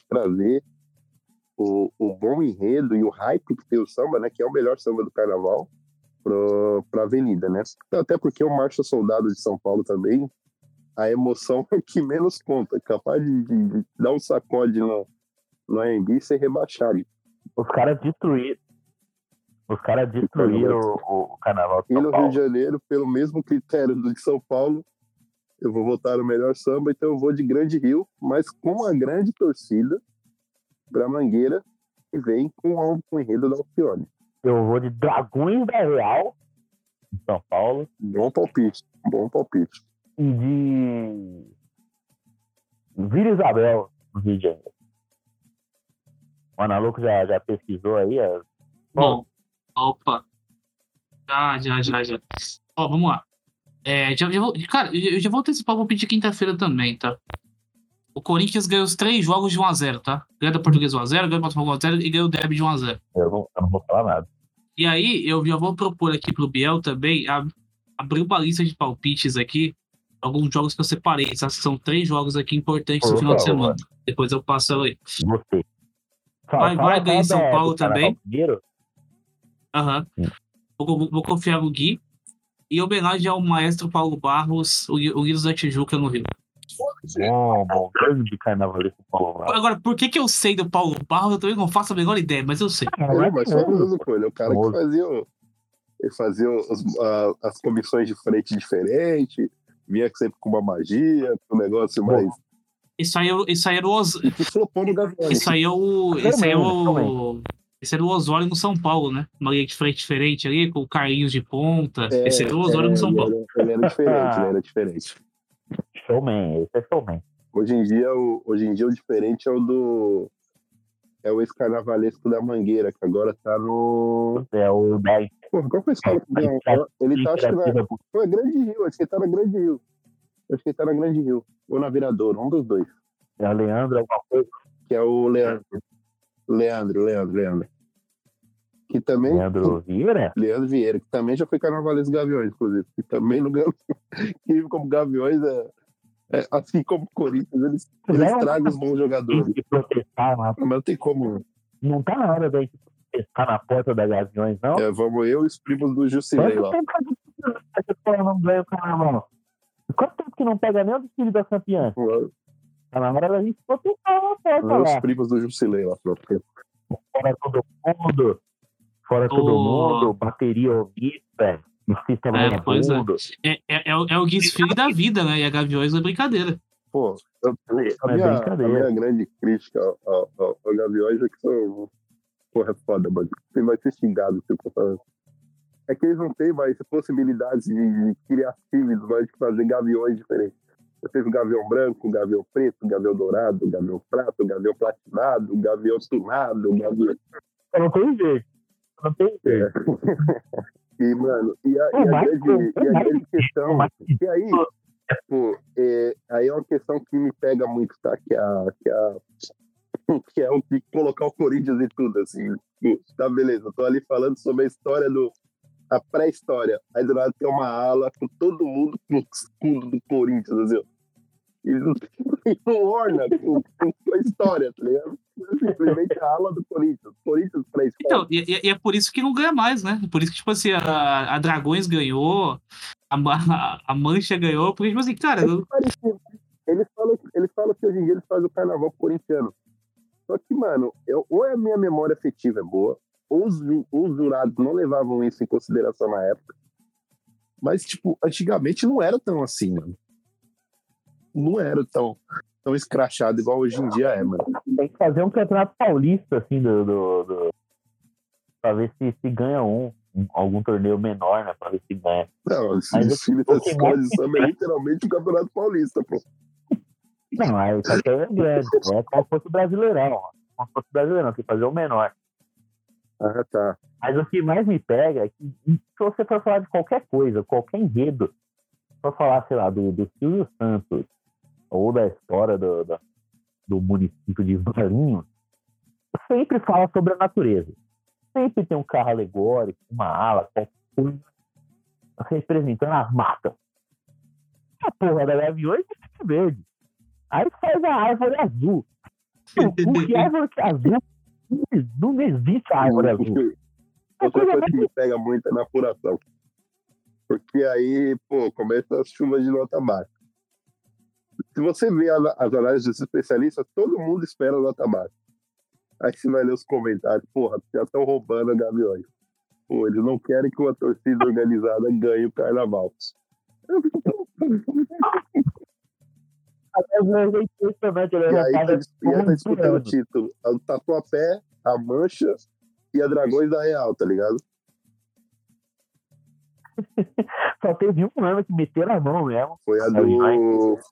Speaker 4: trazer o, o bom enredo e o hype que tem o samba, né? Que é o melhor samba do carnaval, pro, pra avenida, né? Até porque o Marcha Soldado de São Paulo também, a emoção é o que menos conta. Capaz de, de- dar um sacode no, no AMB e ser rebaixado.
Speaker 7: Os caras destruíram. Os caras destruíram o, o- o carnaval de
Speaker 4: E
Speaker 7: São
Speaker 4: no Rio
Speaker 7: Paulo.
Speaker 4: de Janeiro, pelo mesmo critério do de São Paulo, eu vou votar no melhor samba, então eu vou de Grande Rio, mas com uma grande torcida pra Mangueira e vem com o enredo da Alcione.
Speaker 7: Eu vou de Dragões da Real, São Paulo,
Speaker 4: Bom palpite, bom palpite.
Speaker 7: e de Vila Isabel, no Rio de Janeiro. O Analuco já, já pesquisou aí? é?
Speaker 6: Bom, opa. Já, já, já, já. Ó, vamos lá. É, já, já vou, cara, eu já vou antecipar o palpite de quinta-feira também, tá? O Corinthians ganhou os três jogos de 1x0, tá? Ganhou da Portuguesa 1x0, ganhou do Botafogo 1x0 e ganhou o Derby de 1x0.
Speaker 7: Eu não, eu não vou falar nada.
Speaker 6: E aí, eu já vou propor aqui pro Biel também a- abrir uma lista de palpites aqui. Alguns jogos que eu separei. Que São três jogos aqui importantes no final de semana. Depois eu passo ela aí.
Speaker 7: Você.
Speaker 6: Vai- vai ganhar São Paulo também. Aham.
Speaker 7: Hum.
Speaker 6: Vou, vou- confiar no Gui. E em homenagem ao maestro Paulo Barros, o Gui o Gui da Tijuca no Rio.
Speaker 7: Bom, bom. Grande carnavalesco Paulo.
Speaker 6: Agora, por que, que eu sei do Paulo Barros? Eu também não faço a menor ideia, mas eu sei.
Speaker 7: É
Speaker 4: mas
Speaker 7: famoso.
Speaker 4: famoso, pô. Ele é o cara que fazia, o- ele fazia os- a- as comissões de frente diferente, vinha sempre com uma magia, um negócio mais.
Speaker 6: Isso aí, é isso aí era o Os...
Speaker 4: Que flopou no Gaviões.
Speaker 6: Isso aí é o. Esse aí é o. Esse era o Osório no São Paulo, né? Uma linha de frente diferente ali, com o Carlinhos de ponta.
Speaker 4: É,
Speaker 6: Esse era o Osório
Speaker 4: é,
Speaker 6: no São
Speaker 4: ele
Speaker 6: Paulo.
Speaker 4: Era, ele era diferente, ele era diferente.
Speaker 7: Showman, esse é showman.
Speaker 4: Hoje em dia, o, hoje em dia o diferente é o do. É o ex-carnavalesco da Mangueira, que agora tá no.
Speaker 7: É o
Speaker 4: qual foi a escola que ganhou? Ele tá, acho que na. Foi Grande Rio, acho que ele tá na Grande Rio. Acho que ele tá na Grande Rio. Ou na Viradouro, um dos dois.
Speaker 7: É o Leandro, alguma coisa.
Speaker 4: Que é o Leandro. Leandro, Leandro, Leandro. Que também.
Speaker 7: Leandro Vieira?
Speaker 4: Leandro Vieira, que também já foi carnavalesco Gaviões, inclusive. Que também ganhou. Que como Gaviões é. é, assim como o Corinthians, eles, eles tragam os bons jogadores.
Speaker 7: protestar lá.
Speaker 4: Mas não tem como.
Speaker 7: Não tá na hora da gente protestar na porta da Gaviões, não.
Speaker 4: É, vamos eu e os primos do Jusilei lá.
Speaker 7: tempo que essa escola não ganha o carnaval? Quanto tempo que não pega nem o desfile da campeã? Tá na hora da gente protestar na porta
Speaker 4: e os
Speaker 7: lá.
Speaker 4: primos do Jusilei lá. pronto.
Speaker 7: Fora todo mundo. Fora todo mundo. Bateria omissa. Sistema
Speaker 6: É, pois é.
Speaker 7: mundo.
Speaker 6: É, é, é o, é o desfile da vida, né? E a Gaviões é brincadeira.
Speaker 4: Pô, eu- a,
Speaker 7: Não é
Speaker 4: minha, a minha grande crítica ao, ao, ao, ao Gaviões é que são. Porra, é foda, mano. Você vai ser xingado se eu for falando. É que eles não têm mais possibilidades de, de criar times, mas de fazer gaviões diferentes. Você fez o gavião branco, o gavião preto, o gavião dourado, o gavião prata, o gavião platinado, o gavião tunado, o gavião.
Speaker 7: Eu não tenho jeito. Não tem jeito.
Speaker 4: E, mano, e a,
Speaker 7: É
Speaker 4: e a grande,
Speaker 7: que- é
Speaker 4: e a grande questão.
Speaker 7: mais
Speaker 4: E aí, pô, é, aí é uma questão que me pega muito, tá? Que é, a, que, é a, que é o que colocar o Corinthians em tudo, assim. Tipo, Tá, beleza, eu tô ali falando sobre a história do. A pré-história. Aí do lado tem uma ala com todo mundo com o escudo do Corinthians, assim, ó. E não, e não orna com, com a história, tá ligado? Simplesmente a ala do Corinthians. Corinthians pré-história.
Speaker 6: Então, e, e- é por isso que não ganha mais, né? Por isso que, tipo assim, a, a Dragões ganhou, a, a Mancha ganhou, porque, tipo assim, cara, eu-
Speaker 4: parecido. Eles falam, eles falam que hoje em dia eles fazem o carnaval corintiano. Só que, mano, eu, ou a minha memória afetiva é boa, ou os, os jurados não levavam isso em consideração na época. Mas, tipo, antigamente não era tão assim, mano. Não era tão, tão escrachado igual hoje em dia é, mano.
Speaker 7: Tem que fazer um campeonato paulista, assim, do. do, do... Pra ver se, se ganha um, um- algum torneio menor, né? Pra ver se ganha.
Speaker 4: Não, esse
Speaker 7: Mas
Speaker 4: desfile
Speaker 7: o
Speaker 4: das escolas é literalmente o Campeonato Paulista, pô.
Speaker 7: Não, aí só que é grande. É como se fosse o brasileirão. Como se fosse o brasileirão, tem que fazer o menor.
Speaker 4: Ah, tá.
Speaker 7: Mas o que mais me pega é que se você for falar de qualquer coisa, qualquer enredo, for falar, sei lá, do, do Silvio Santos, ou da história do, do, do município de Varinhos, sempre fala sobre a natureza. Sempre tem um carro alegórico, uma ala, qualquer coisa, representando as matas. A porra da gaviões é verde. Aí faz a árvore azul. O que árvore que é azul? Não existe árvore azul.
Speaker 4: Outra coisa que me pega muito é na apuração. Porque aí, pô, começa as chuvas de nota baixa. Se você vê a- as análises dos especialistas, todo mundo espera nota baixa. Aí você vai ler os comentários, porra, já estão roubando a Gaviões. Pô, eles não querem que uma torcida organizada ganhe o carnaval.
Speaker 7: É impressionante, né?
Speaker 4: E aí,
Speaker 7: Já
Speaker 4: tá, e aí tá disputando o título. O Tatuapé, a Mancha e a Dragões da Real, tá ligado?
Speaker 7: Só teve um ano que meteram a mão mesmo.
Speaker 4: Foi a do.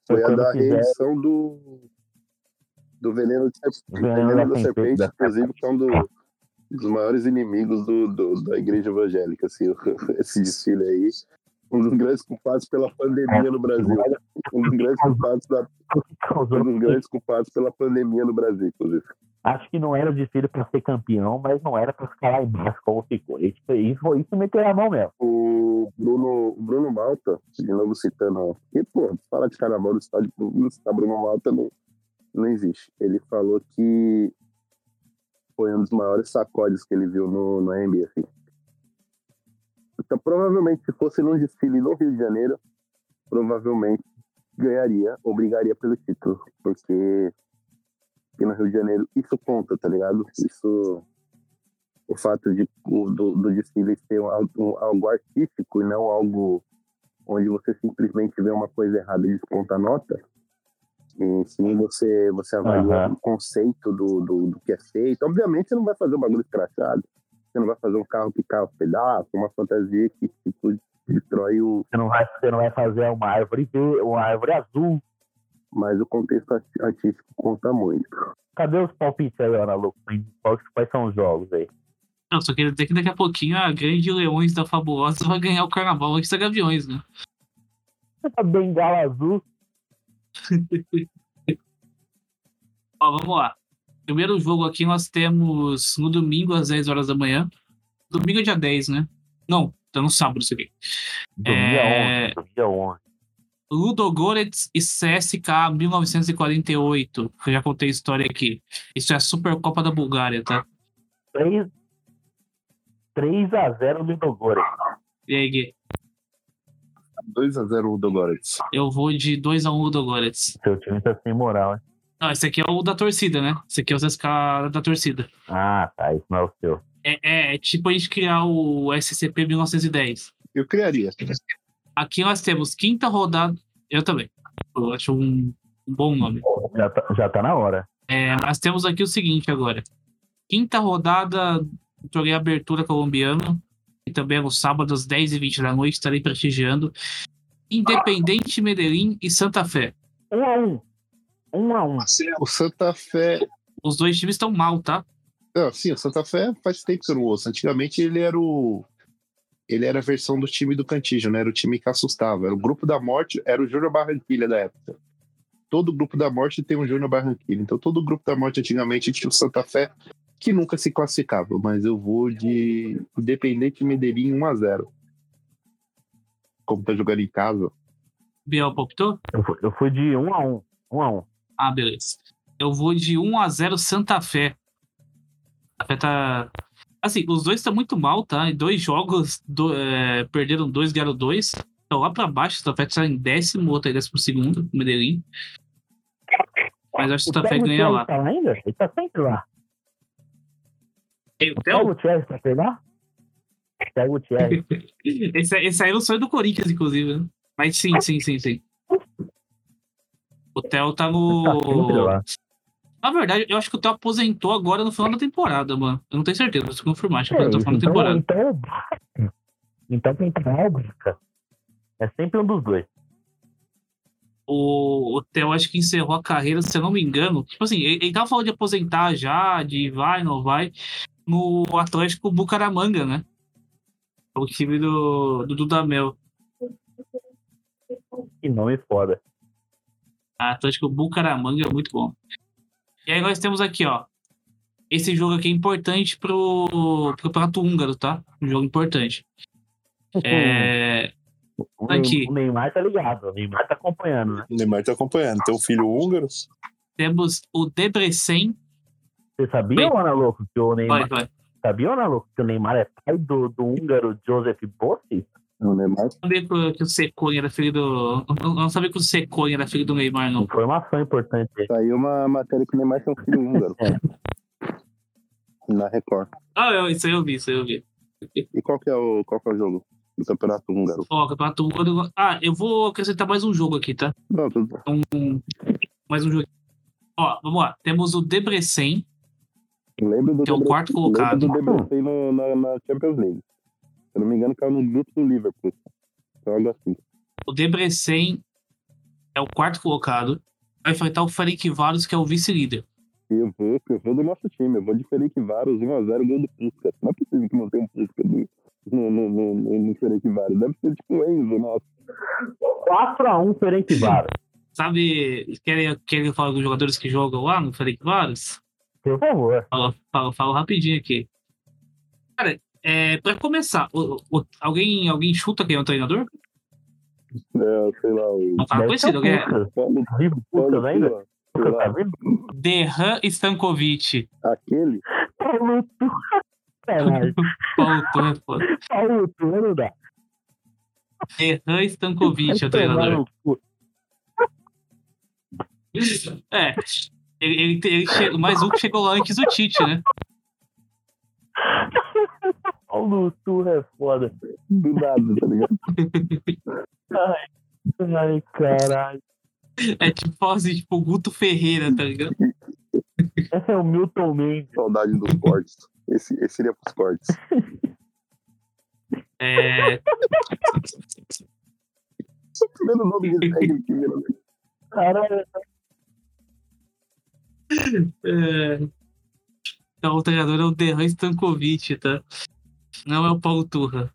Speaker 4: Foi a da reedição do. Do Veneno, de
Speaker 7: Veneno
Speaker 4: Veneno
Speaker 7: da Serpente, da
Speaker 4: inclusive, que é um do- dos maiores inimigos do, do- da igreja evangélica, assim, esse desfile aí. Um dos grandes culpados pela pandemia no Brasil. Um dos grandes culpados, da, um dos grandes culpados pela pandemia no Brasil, inclusive.
Speaker 7: Acho que não era o desfile para ser campeão, mas não era para ficar lá embaixo como ficou. Isso, isso, isso meteu a mão mesmo.
Speaker 4: O Bruno, Bruno Malta, de novo citando, porque, pô, fala de carnaval no estádio, não Bruno Malta não, não existe. Ele falou que foi um dos maiores sacodes que ele viu no, no assim. Então, provavelmente, se fosse num desfile no Rio de Janeiro, provavelmente ganharia ou brigaria pelo título, porque aqui no Rio de Janeiro isso conta, tá ligado? Isso o fato de do, do desfile ser algo, algo artístico e não algo onde você simplesmente vê uma coisa errada e desconta a nota. E sim você, você avalia
Speaker 7: Aham.
Speaker 4: o conceito do, do, do que é feito. Obviamente você não vai fazer um bagulho escrachado. Você não vai fazer um carro que cai aos pedaços, uma fantasia que tipo, destrói o.
Speaker 7: Você não vai, você não vai fazer uma árvore uma árvore azul.
Speaker 4: Mas o contexto artístico conta muito.
Speaker 7: Cadê os palpites aí, Ana Louco? Quais, são os jogos aí?
Speaker 6: Não, só queria dizer que daqui a pouquinho a Grande Leões da Fabulosa vai ganhar o carnaval antes da Gaviões, né?
Speaker 7: A bengala azul.
Speaker 6: Ó, vamos lá. Primeiro jogo aqui nós temos no domingo às 10 horas da manhã. Domingo é dia 10, né? Não, tá no sábado isso aqui.
Speaker 7: Domingo
Speaker 6: É.
Speaker 7: é 11. Domingo é 11.
Speaker 6: Ludogorets e CSKA 1948. que Eu já contei a história aqui. Isso é a Supercopa da Bulgária, tá?
Speaker 7: 3, 3 a 0 no Dogore.
Speaker 6: E aí, Gui?
Speaker 4: 2x0 o Dolores.
Speaker 6: Eu vou de 2x1 Ludogorets.
Speaker 7: Seu time tá sem moral, hein?
Speaker 6: Não, esse aqui é o da torcida, né? Esse aqui é o CSKA da torcida.
Speaker 7: Ah, tá. Isso não é o seu.
Speaker 6: É, é, é tipo a gente criar o SCP 1910.
Speaker 4: Eu criaria.
Speaker 6: Aqui nós temos quinta rodada. Eu também. Eu acho um, um bom nome.
Speaker 7: Já tá, já tá na hora.
Speaker 6: É, nós temos aqui o seguinte agora. Quinta rodada do torneio Abertura Colombiano. E também é no sábado às 10h20 da noite. Estarei prestigiando. Independente Medellín e Santa Fé.
Speaker 7: 1 a 1 1 a 1
Speaker 4: O Santa Fé.
Speaker 6: Os dois times estão mal, tá?
Speaker 4: Não, sim, o Santa Fé faz tempo que eu não ouço. Antigamente ele era o. Ele era a versão do time do Cantígio, né? Era o time que assustava. Era o grupo da morte, era o Júnior Barranquilha da época. Todo grupo da morte tem um Júnior Barranquilha. Então todo grupo da morte antigamente tinha o Santa Fé, que nunca se classificava. Mas eu vou de Independente Medellín 1x0. Como tá jogando em casa.
Speaker 6: Biel palpitou?
Speaker 7: Eu fui, eu fui de 1 a 1 1 a 1
Speaker 6: Ah, beleza. Eu vou de 1x0 Santa Fé. A Fé tá. Assim, os dois estão muito mal, tá? Em dois jogos, do- é, perderam dois, ganharam dois. Então lá pra baixo, o Santa Fé tá em décimo, outro em décimo segundo, o Medellín. Mas acho que o Fé ganha lá.
Speaker 7: Tá lá ainda? Ele tá sempre lá.
Speaker 6: Tem o Theo?
Speaker 7: o tá sempre lá? Pega o Thierry.
Speaker 6: Esse, esse aí é o sonho do Corinthians, inclusive. né? Mas sim, sim, sim, sim. O Theo tá
Speaker 7: Tá
Speaker 6: no.
Speaker 7: lá.
Speaker 6: Na verdade, eu acho que o Theo aposentou agora no final da temporada, mano. Eu não tenho certeza, preciso confirmar. Acho que
Speaker 7: É,
Speaker 6: no final da
Speaker 7: então,
Speaker 6: temporada.
Speaker 7: então é. Então quem lá é. É sempre um dos dois.
Speaker 6: o, o Theo acho que encerrou a carreira, se eu não me engano. Tipo assim, ele, ele tava falando de aposentar já, de vai, não vai, no Atlético Bucaramanga, né? O time do, do Dudamel.
Speaker 7: Que nome foda.
Speaker 6: Atlético Bucaramanga é muito bom. E aí nós temos aqui, ó. Esse jogo aqui é importante pro, pro campeonato húngaro, tá? Um jogo importante. É,
Speaker 7: O,
Speaker 6: Aqui.
Speaker 7: O Neymar tá ligado. O Neymar tá acompanhando, né?
Speaker 4: O Neymar tá acompanhando. Tem um filho húngaro.
Speaker 6: temos o Debrecen.
Speaker 7: Você sabia,
Speaker 6: Oi.
Speaker 7: Ana Louco, que o
Speaker 6: Vai,
Speaker 7: Neymar.
Speaker 6: vai.
Speaker 7: Sabia, Ana Louco, que o Neymar é pai do, do húngaro Joseph Bossi?
Speaker 4: O Neymar
Speaker 6: não sabia que, o Secone era filho do. Eu não sabia que o Secone era filho do Neymar, não.
Speaker 7: Informação importante.
Speaker 4: Saiu uma matéria que o Neymar tem um filho húngaro. Na Record.
Speaker 6: Ah, eu, isso aí eu vi, isso aí eu vi.
Speaker 4: E qual que é o, qual que é o jogo do Campeonato Húngaro?
Speaker 6: Ó, campeonato húngaro. Ah, eu vou acrescentar mais um jogo aqui, tá?
Speaker 4: Não, tudo bom.
Speaker 6: Um, mais um jogo. Ó, vamos lá. Temos o Debrecen,
Speaker 4: Lembro do
Speaker 6: que é o quarto colocado.
Speaker 4: Lembro do Debrecen no, na, na Champions League. Se eu não me engano, caiu no grupo do Liverpool. Então, algo assim.
Speaker 6: O Debrecen é o quarto colocado. Vai enfrentar o Ferencváros, que é o vice-líder.
Speaker 4: Eu vou, eu vou do nosso time. Eu vou de Felipe Varos, 1x0, gol do Puskas. Não é possível que não tenha um Puskas no, no, no, no, no, Ferencváros. Deve ser tipo o Enzo, nossa.
Speaker 7: 4x1 Ferencváros.
Speaker 6: Sabe, querem, querem falar dos jogadores que jogam lá no Ferencváros?
Speaker 7: Por favor.
Speaker 6: Falo, falo, falo rapidinho aqui. Cara, é, pra começar, o- o- alguém, alguém chuta quem é o treinador?
Speaker 4: É, sei lá, o
Speaker 6: Não tá
Speaker 7: Deve ser
Speaker 6: conhecido,
Speaker 7: o
Speaker 6: alguém?
Speaker 7: Lucas.
Speaker 4: Paulo,
Speaker 7: Vivo Lucas ainda? Tá?
Speaker 6: Derran Stankovic.
Speaker 4: aquele,
Speaker 7: Paulo Tu. Caralho.
Speaker 6: Paulo
Speaker 7: não dá.
Speaker 6: Derran Stankovic é o treinador. É. Ele, ele, ele che- mais um que chegou lá antes do Tite, né?
Speaker 7: Paulo Tu é foda.
Speaker 4: do nada, tá ligado?
Speaker 7: Ai, ai, caralho.
Speaker 6: É tipo assim, tipo o Guto Ferreira, tá ligado?
Speaker 7: Esse é o Milton Mendes.
Speaker 4: Saudade dos cortes. Esse, esse seria pros cortes.
Speaker 6: É.
Speaker 4: Primeiro nome de técnico que vira.
Speaker 7: Caralho.
Speaker 6: é... Então, o treinador é o Derran Stankovic, tá? Não é o Paulo Turra.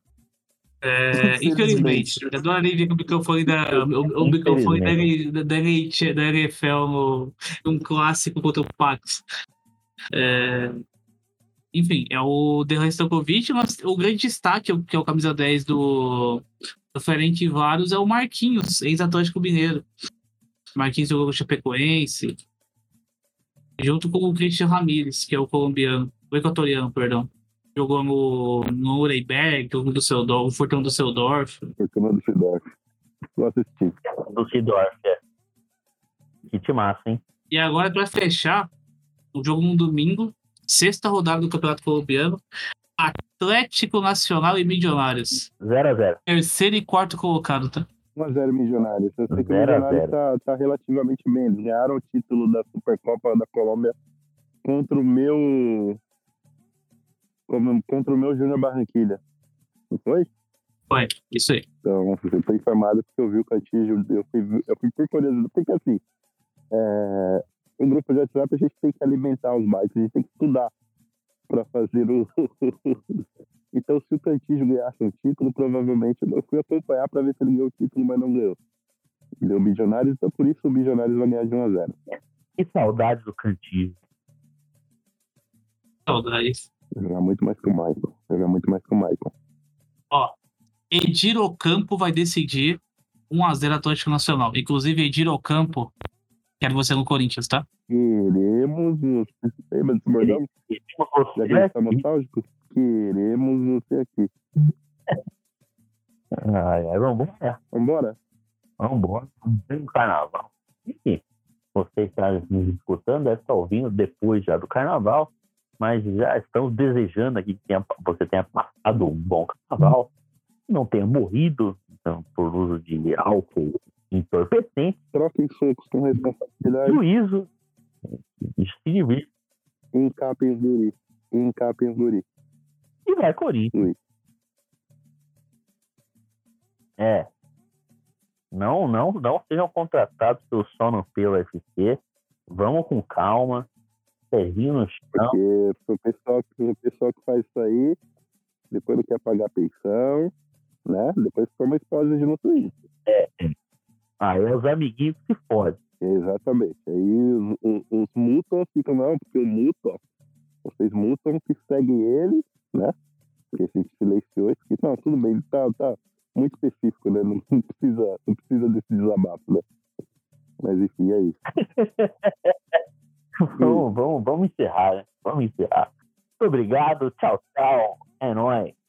Speaker 6: É, infelizmente, eu adorei ver o microfone da, o, o microfone da, da, da, NFL no, um clássico contra o Pax. É, enfim, é o Derran Stankovic, mas o grande destaque, que é o camisa 10 do, do Ferenc Varos, é o Marquinhos, ex-Atlético Mineiro. Marquinhos jogou com o Chapecoense, junto com o Christian Ramírez, que é o colombiano, o equatoriano, perdão. Jogou no, no Nuremberg, no Düsseldorf, o Fortão Düsseldorf.
Speaker 4: Fortuna do Sidorf. Não assisti.
Speaker 7: Do Sidorf, é. Que te massa, hein?
Speaker 6: E agora, para fechar, o jogo no domingo, sexta rodada do Campeonato Colombiano, Atlético Nacional e Milionários.
Speaker 7: 0x0.
Speaker 6: Terceiro e quarto colocado, tá?
Speaker 4: 1x0 Milionários. Eu sei que o Milionários tá, tá relativamente bem. Eles ganharam o título da Supercopa da Colômbia contra o meu. Contra o meu Júnior Barranquilha. Não foi?
Speaker 6: Foi, isso aí.
Speaker 4: Então, eu tô informado porque eu vi o Cantígio, eu fui, eu fui por curiosidade, porque assim, é, o grupo de WhatsApp a gente tem que alimentar os bytes, a gente tem que estudar para fazer o. então, se o Cantígio ganhasse um título, provavelmente eu fui acompanhar para ver se ele ganhou o título, mas não ganhou. Deu Milionários, então por isso o Milionários vai ganhar de 1 a 0
Speaker 7: Que saudade do cantinho.
Speaker 6: Saudades.
Speaker 4: Jogar muito mais que o Michael. Jogar muito mais que o Michael.
Speaker 6: Ó, Edir Ocampo vai decidir 1x0 Atlético Nacional. Inclusive, Edir Ocampo, quero você no Corinthians, tá?
Speaker 4: Queremos você. Lembra desse bordão? Já que tá nostálgico? Queremos você aqui.
Speaker 7: Ai, ai, vamos, vamos,
Speaker 4: Vambora?
Speaker 7: vamos embora. Tem um carnaval. Enfim, você que está nos escutando deve estar ouvindo depois já do carnaval, mas já estamos desejando aqui que tenha- você tenha passado um bom carnaval, não tenha morrido então, por uso de álcool entorpecente,
Speaker 4: Troquem socos com responsabilidade.
Speaker 7: juízo se divirta.
Speaker 4: Encapem os guri. Encapem os guri.
Speaker 7: E vai Corinthians. É. Não, não, não sejam contratados pelo sono pelo UFC. Vamos com calma. Pezinho no chão.
Speaker 4: Porque o pessoal, que- o pessoal que faz isso aí, depois não quer pagar pensão, né? Depois toma exposed no Twitter.
Speaker 7: Aí é os amiguinhos que fodem.
Speaker 4: Exatamente. Aí os, os, ficam, não, porque o mutam, vocês mutam que seguem ele, né? Porque a gente silenciou isso. Não, tudo bem, ele tá, tá muito específico, né? Não, não precisa, não precisa desse desabafo, né? Mas enfim, é isso.
Speaker 7: vamos, vamos, vamos encerrar, né? Vamos encerrar. Muito obrigado. Tchau, tchau. É nóis.